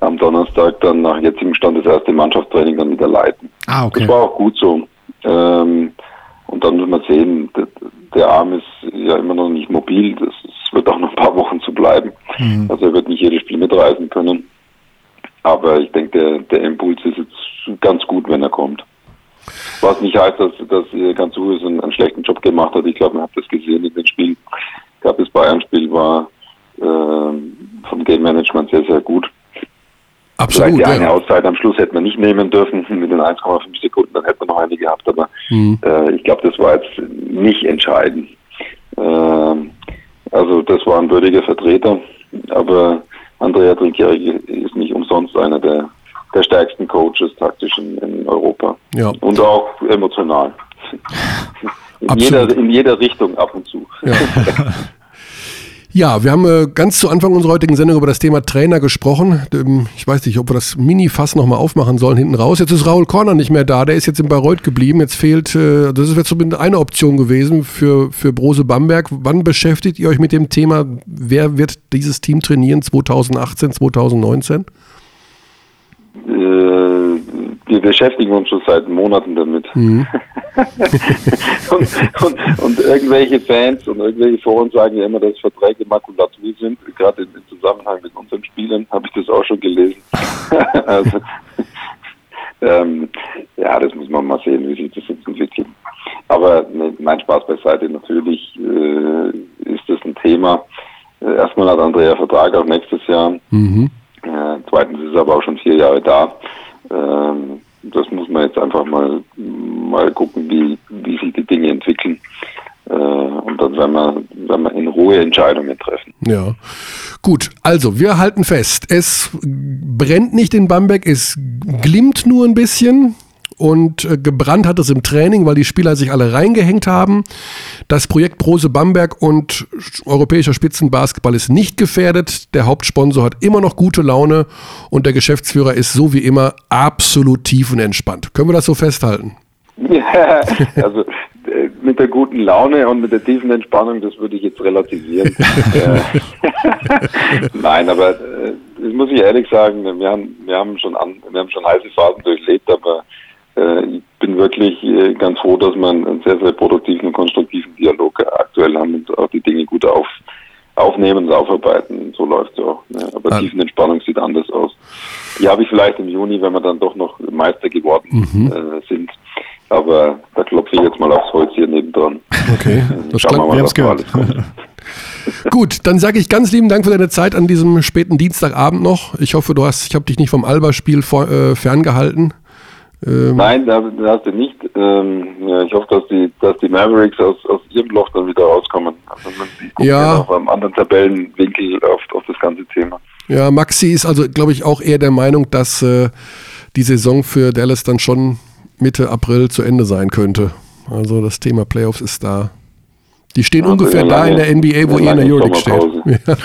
S4: am Donnerstag dann nach jetzigem Stand das erste Mannschaftstraining dann wieder leiten.
S2: Ah, okay.
S4: Das war auch gut so. Ähm, und dann wird man sehen, der Arm ist ja immer noch nicht mobil. Das, das wird auch noch ein paar Wochen zu bleiben. Mhm. Also er wird nicht jedes Spiel mitreisen können. Aber ich denke, der, der Impuls ist jetzt ganz gut, wenn er kommt. Was nicht heißt, dass, dass ganz Uwes einen, einen schlechten Job gemacht hat. Ich glaube, man hat das gesehen in den Spielen. Ich glaube, das Bayern-Spiel war äh, vom Game Management sehr, sehr gut.
S1: Absolut.
S4: Vielleicht die eine Auszeit am Schluss hätte man nicht nehmen dürfen mit den 1,5 Sekunden, dann hätte man noch eine gehabt. Aber mhm. äh, ich glaube, das war jetzt nicht entscheidend. Äh, also das war ein würdiger Vertreter, aber Andrea Trinkieri ist nicht umsonst einer der, der stärksten Coaches taktisch in, in Europa.
S1: Ja.
S4: Und auch emotional. In jeder, in jeder Richtung ab und zu.
S1: Ja. Ja, wir haben äh, ganz zu Anfang unserer heutigen Sendung über das Thema Trainer gesprochen. Ähm, ich weiß nicht, ob wir das Mini-Fass nochmal aufmachen sollen hinten raus. Jetzt ist Raul Korner nicht mehr da, der ist jetzt in Bayreuth geblieben. Jetzt fehlt, äh, das ist jetzt zumindest eine Option gewesen für, für Brose Bamberg. Wann beschäftigt ihr euch mit dem Thema, wer wird dieses Team trainieren 2018, 2019?
S4: Äh, wir beschäftigen uns schon seit Monaten damit. Mhm. und, und, und, irgendwelche Fans und irgendwelche Foren sagen ja immer, dass Verträge Makulatur sind. Gerade im Zusammenhang mit unseren Spielern habe ich das auch schon gelesen. also, ähm, ja, das muss man mal sehen, wie sich das jetzt entwickelt. Aber ne, mein Spaß beiseite, natürlich äh, ist das ein Thema. Äh, erstmal hat Andrea Vertrag auch nächstes Jahr. Mhm. Äh, zweitens ist er aber auch schon vier Jahre da. Ähm, das muss man jetzt einfach mal, mal gucken, wie, wie sich die Dinge entwickeln. Äh, und dann werden wir, werden wir in Ruhe Entscheidungen treffen.
S1: Ja. Gut, also wir halten fest, es brennt nicht in Bamberg, es glimmt nur ein bisschen und äh, gebrannt hat es im Training, weil die Spieler sich alle reingehängt haben. Das Projekt Prose Bamberg und europäischer Spitzenbasketball ist nicht gefährdet. Der Hauptsponsor hat immer noch gute Laune und der Geschäftsführer ist so wie immer absolut tiefenentspannt. Können wir das so festhalten?
S4: Ja, also äh, mit der guten Laune und mit der tiefen Entspannung, das würde ich jetzt relativieren. Äh, nein, aber das muss ich ehrlich sagen, wir haben, wir haben schon an, wir haben schon heiße Phasen durchlebt, aber äh, ich bin wirklich äh, ganz froh, dass wir einen sehr, sehr produktiven und konstruktiven Dialog aktuell haben und auch die Dinge gut auf, aufnehmen und aufarbeiten. So läuft es auch. Ne? Aber ja. Tiefenentspannung sieht anders aus. Die habe ich vielleicht im Juni, wenn wir dann doch noch Meister geworden mhm. äh, sind. Aber da klopfe ich jetzt mal aufs Holz hier nebendran.
S1: Okay, das Schauen wir mal, was gehört. Gut, dann sage ich ganz lieben Dank für deine Zeit an diesem späten Dienstagabend noch. Ich hoffe, du hast, ich habe dich nicht vom Alba-Spiel äh, ferngehalten.
S4: Ähm Nein, da, da, hast du nicht. Ähm, ja, ich hoffe, dass die, dass die Mavericks aus, aus ihrem Loch dann wieder rauskommen. Also
S1: man ja.
S4: auf einem anderen Tabellenwinkel auf, auf das ganze Thema.
S1: Ja, Maxi ist also, glaube ich, auch eher der Meinung, dass äh, die Saison für Dallas dann schon Mitte April zu Ende sein könnte. Also das Thema Playoffs ist da. Die stehen also ungefähr da in der NBA, wo ihr in der Euroleague steht. Ja.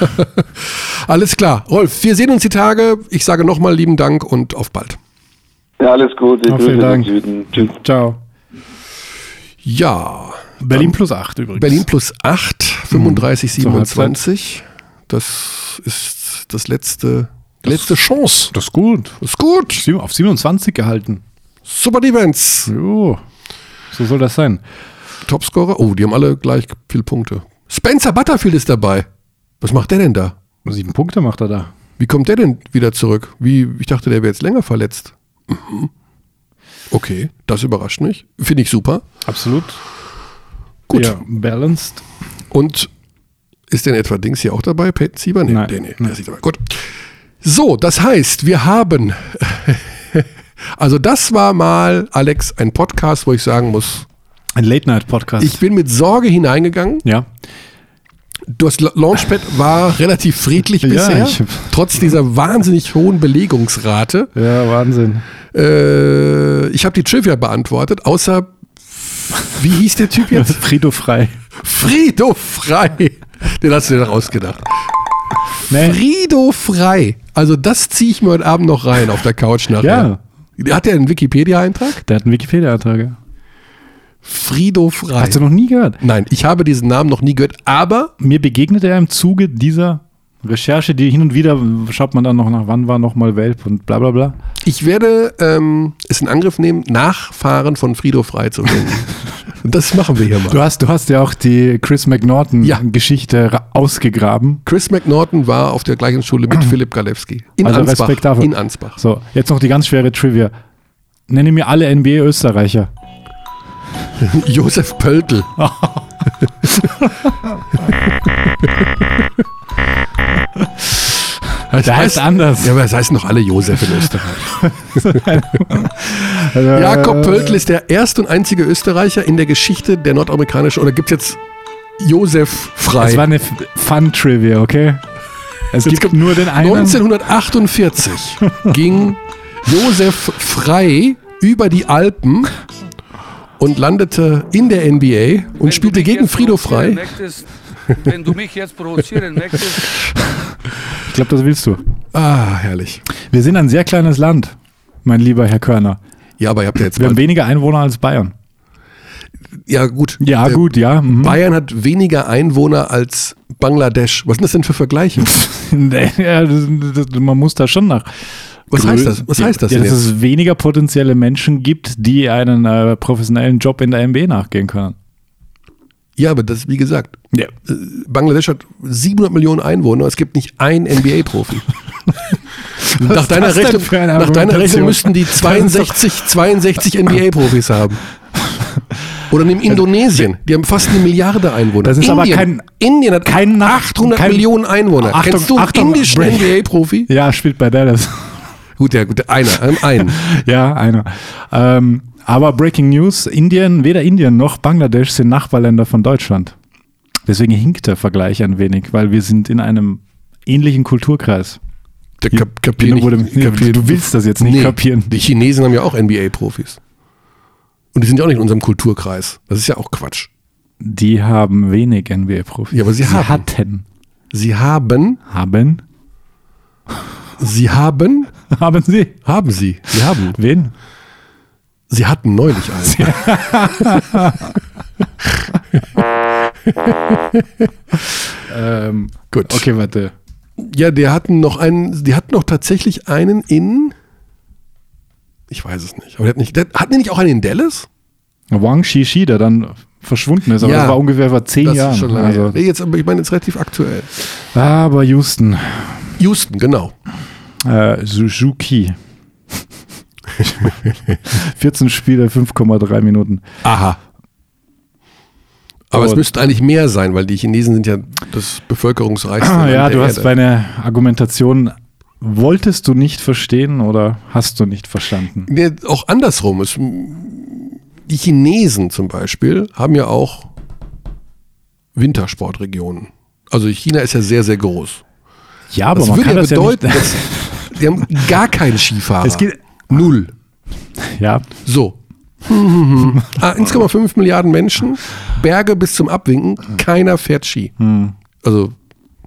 S1: Alles klar. Rolf, wir sehen uns die Tage. Ich sage nochmal lieben Dank und auf bald.
S4: Ja, alles gut.
S2: Ich Grüße Dank. Süden. Tschüss. Ciao.
S1: Ja,
S2: Berlin plus 8 übrigens.
S1: Berlin plus 8, 35,
S2: Zur Halbzeit.
S1: 27. Das ist das letzte, letzte Chance.
S2: Das ist gut.
S1: Ist gut.
S2: Auf 27 gehalten.
S1: Super Defense.
S2: Jo. So soll das sein.
S1: Topscorer. Oh, die haben alle gleich viele Punkte. Spencer Butterfield ist dabei. Was macht der denn da?
S2: Sieben Punkte macht er da.
S1: Wie kommt der denn wieder zurück? Wie, ich dachte, der wäre jetzt länger verletzt. Mhm. Okay, das überrascht mich. Finde ich super.
S2: Absolut.
S1: Gut.
S2: Ja, balanced.
S1: Und ist denn etwa Dings hier auch dabei? Peyton Sieber? Nee,
S2: Nein.
S1: nee, nee, der ist nicht dabei. Gut. So, das heißt, wir haben. Also, das war mal, Alex, ein Podcast, wo ich sagen muss,
S2: Ein Late-Night-Podcast.
S1: ich bin mit Sorge hineingegangen.
S2: ja.
S1: Das La- Launchpad war relativ friedlich
S2: Ja,
S1: bisher,
S2: ich-
S1: trotz dieser wahnsinnig hohen Belegungsrate.
S2: Ja, Wahnsinn.
S1: Äh, ich habe die Trivia beantwortet, außer, wie hieß der Typ jetzt?
S2: Frido frei.
S1: Frido Frei. Den hast du dir doch ausgedacht.
S2: Nee.
S1: Frido Frei. Also das ziehe ich mir heute Abend noch rein auf der Couch nachher.
S2: Ja.
S1: Hat der einen Wikipedia-Eintrag?
S2: Der hat einen Wikipedia-Eintrag. ja.
S1: Frido Frei.
S2: Hast du noch nie gehört?
S1: Nein, ich habe diesen Namen noch nie gehört, aber
S2: Mir begegnete er im Zuge dieser Recherche, die hin und wieder schaut man dann noch nach, wann war noch mal Welp und bla bla bla.
S1: ich werde ähm, es in Angriff nehmen, Nachfahren von Frido Frei zu. Und das machen wir hier mal.
S2: Du hast, du hast ja auch die Chris
S1: Ja.
S2: McNaughton-Geschichte ra- ausgegraben.
S1: Chris McNaughton war auf der gleichen Schule mit Philipp Galewski. In
S2: Also
S1: Ansbach.
S2: Respekt dafür.
S1: In Ansbach.
S2: So, jetzt noch die ganz schwere Trivia. Nenne mir alle NBA-Österreicher.
S1: Josef Pöltl. Das
S2: Der heißt anders.
S1: Ja, aber es heißen doch alle Josef in Österreich. Jakob Pöltl ist der erste und einzige Österreicher in der Geschichte der nordamerikanischen, oder gibt es jetzt Josef Frei?
S2: Es war eine Fun-Trivia, okay? Es gibt
S1: kommt
S2: nur den einen.
S1: 1948 ging Josef Frei über die Alpen und landete in der NBA und
S5: Wenn
S1: spielte gegen Frido Frei.
S5: Möchtest, wenn du mich jetzt provozieren möchtest,
S2: Ich glaube, das willst du.
S1: Ah, herrlich.
S2: Wir sind ein sehr kleines Land, mein lieber Herr Körner.
S1: Ja, aber ihr habt ja jetzt
S2: Wir haben weniger Einwohner als Bayern.
S1: Ja, gut.
S2: Ja,
S1: Äh,
S2: gut, ja. mhm.
S1: Bayern hat weniger Einwohner als Bangladesch. Was sind das denn für Vergleiche?
S2: Nee, ja, das, das, man muss da schon nach.
S1: Was heißt das? Was heißt das
S2: ja, dass es weniger potenzielle Menschen gibt, die einen äh, professionellen Job in der MB nachgehen können.
S1: Ja, aber das, wie gesagt,
S2: Ja.
S1: Bangladesch hat 700 Millionen Einwohner. Es gibt nicht einen NBA-Profi. nach deiner, Rechnung, nach deiner? Rechnung müssten die 62, 62 NBA-Profis haben. Oder nimm Indonesien. Die haben fast eine Milliarde Einwohner.
S2: Das ist aber
S1: Indien,
S2: kein-
S1: Indien hat
S2: kein Nach-
S1: 800
S2: kein-
S1: Millionen Einwohner.
S2: Achtung,
S1: Kennst du einen
S2: Achtung,
S1: indischen. NBA-Profi?
S2: Ja, spielt bei Dallas.
S1: Gut, ja, gut, einer, ähm, einen.
S2: ja, einer. Ähm, aber Breaking News: Indien, weder Indien noch Bangladesch sind Nachbarländer von Deutschland. Deswegen hinkt der Vergleich ein wenig, weil wir sind in einem ähnlichen Kulturkreis.
S1: Der kap kapier nicht,
S2: wurde-
S1: kapier-
S2: du willst das jetzt nicht kapieren.
S1: Die Chinesen haben ja auch NBA-Profis. Und die sind ja auch nicht in unserem Kulturkreis. Das ist ja auch Quatsch.
S2: Die haben wenig NBA-Profis.
S1: Ja, aber sie haben.
S2: hatten.
S1: Sie haben,
S2: Haben?
S1: sie haben,
S2: Haben sie?
S1: haben sie. Sie haben.
S2: Wen?
S1: Sie hatten neulich einen.
S2: Ähm,
S1: Gut.
S2: okay, warte.
S1: Ja, der hatten noch einen, die hatten noch tatsächlich einen in, ich weiß es nicht, aber der hat nicht, der, hatten die nicht auch einen in Dallas?
S2: Wang Shishi, der dann verschwunden ist, aber
S1: Ja.
S2: das war ungefähr vor zehn
S1: Das
S2: Jahren.
S1: ist schon lange
S2: also.
S1: jetzt, ich meine jetzt relativ aktuell.
S2: Aber Houston,
S1: Houston, genau.
S2: Äh, Suzuki. 14 Spiele, 5,3 Minuten.
S1: Aha. Aber es
S2: Und-
S1: müssten eigentlich mehr sein, weil die Chinesen sind ja das bevölkerungsreichste.
S2: Ah, ja, du hast
S1: Erde.
S2: meine Argumentation, wolltest du nicht verstehen oder hast du nicht verstanden?
S1: Nee, auch andersrum. Es, die Chinesen zum Beispiel haben ja auch Wintersportregionen. Also China ist ja sehr, sehr groß.
S2: Ja, aber
S1: Das
S2: man
S1: würde
S2: kann
S1: ja
S2: das
S1: bedeuten,
S2: ja
S1: dass die haben gar keinen Skifahrer.
S2: Es geht-
S1: Null.
S2: Ja,
S1: So. ah, 1,5 Milliarden Menschen, Berge bis zum Abwinken, keiner fährt Ski.
S2: Hm.
S1: Also,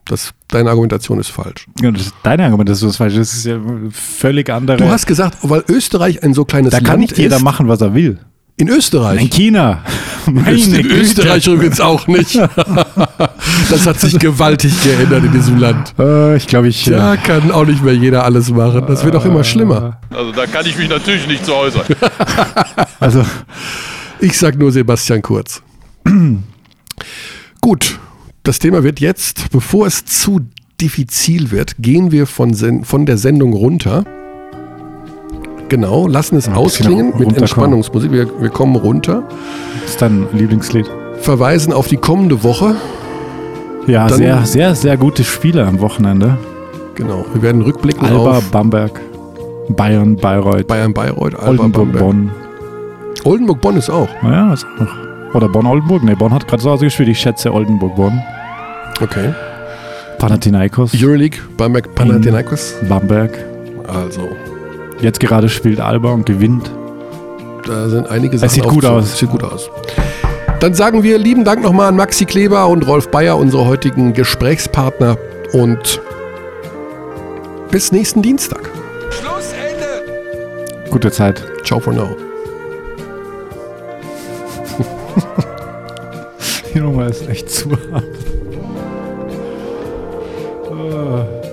S1: das, deine Argumentation ist falsch.
S2: Ja, das ist deine Argumentation ist falsch. Das ist ja völlig andere.
S1: Du hast gesagt, weil Österreich ein so kleines
S2: da
S1: Land
S2: kann nicht jeder
S1: ist,
S2: machen, was er will.
S1: In Österreich.
S2: In China. Meine
S1: in
S2: Güte.
S1: Österreich übrigens auch nicht. das hat sich gewaltig geändert in diesem Land.
S2: Äh, ich glaube, ich.
S1: Da kann auch nicht mehr jeder alles machen. Das wird auch immer schlimmer.
S6: Also da kann ich mich natürlich nicht zu äußern.
S2: Also,
S1: Ich sag nur Sebastian Kurz. Gut, das Thema wird jetzt, bevor es zu diffizil wird, gehen wir von, Sen von der Sendung runter. Genau, lassen es
S2: Ja,
S1: ausklingen mit. Entspannungsmusik. Wir, wir kommen runter,
S2: das ist dein Lieblingslied.
S1: verweisen auf die kommende Woche.
S2: Ja,
S1: Dann-
S2: sehr, sehr, sehr gute Spiele am Wochenende.
S1: Genau, wir werden rückblicken
S2: Alba,
S1: auf
S2: Bamberg, Bayern, Bayreuth,
S1: Bayern, Bayreuth, Alba,
S2: Oldenburg,
S1: Bamberg.
S2: Bonn.
S1: Oldenburg, Bonn ist auch.
S2: Ja, ist auch noch. Oder Bonn-Oldenburg. Ne, Bonn hat gerade so ausgespielt. Ich schätze Oldenburg-Bonn.
S1: Okay.
S2: Panathinaikos,
S1: Euroleague, Bamberg, Panathinaikos.
S2: Bamberg.
S1: Also,
S2: Jetzt gerade spielt Alba und gewinnt.
S1: Da sind einige Sachen.
S2: sieht gut aus.
S1: Sieht gut aus. Dann sagen wir lieben Dank nochmal an Maxi Kleber und Rolf Bayer, unsere heutigen Gesprächspartner. Und bis nächsten Dienstag.
S5: Schlussende!
S2: Gute Zeit.
S1: Ciao for now.
S2: Die Nummer ist echt zu hart. Ah.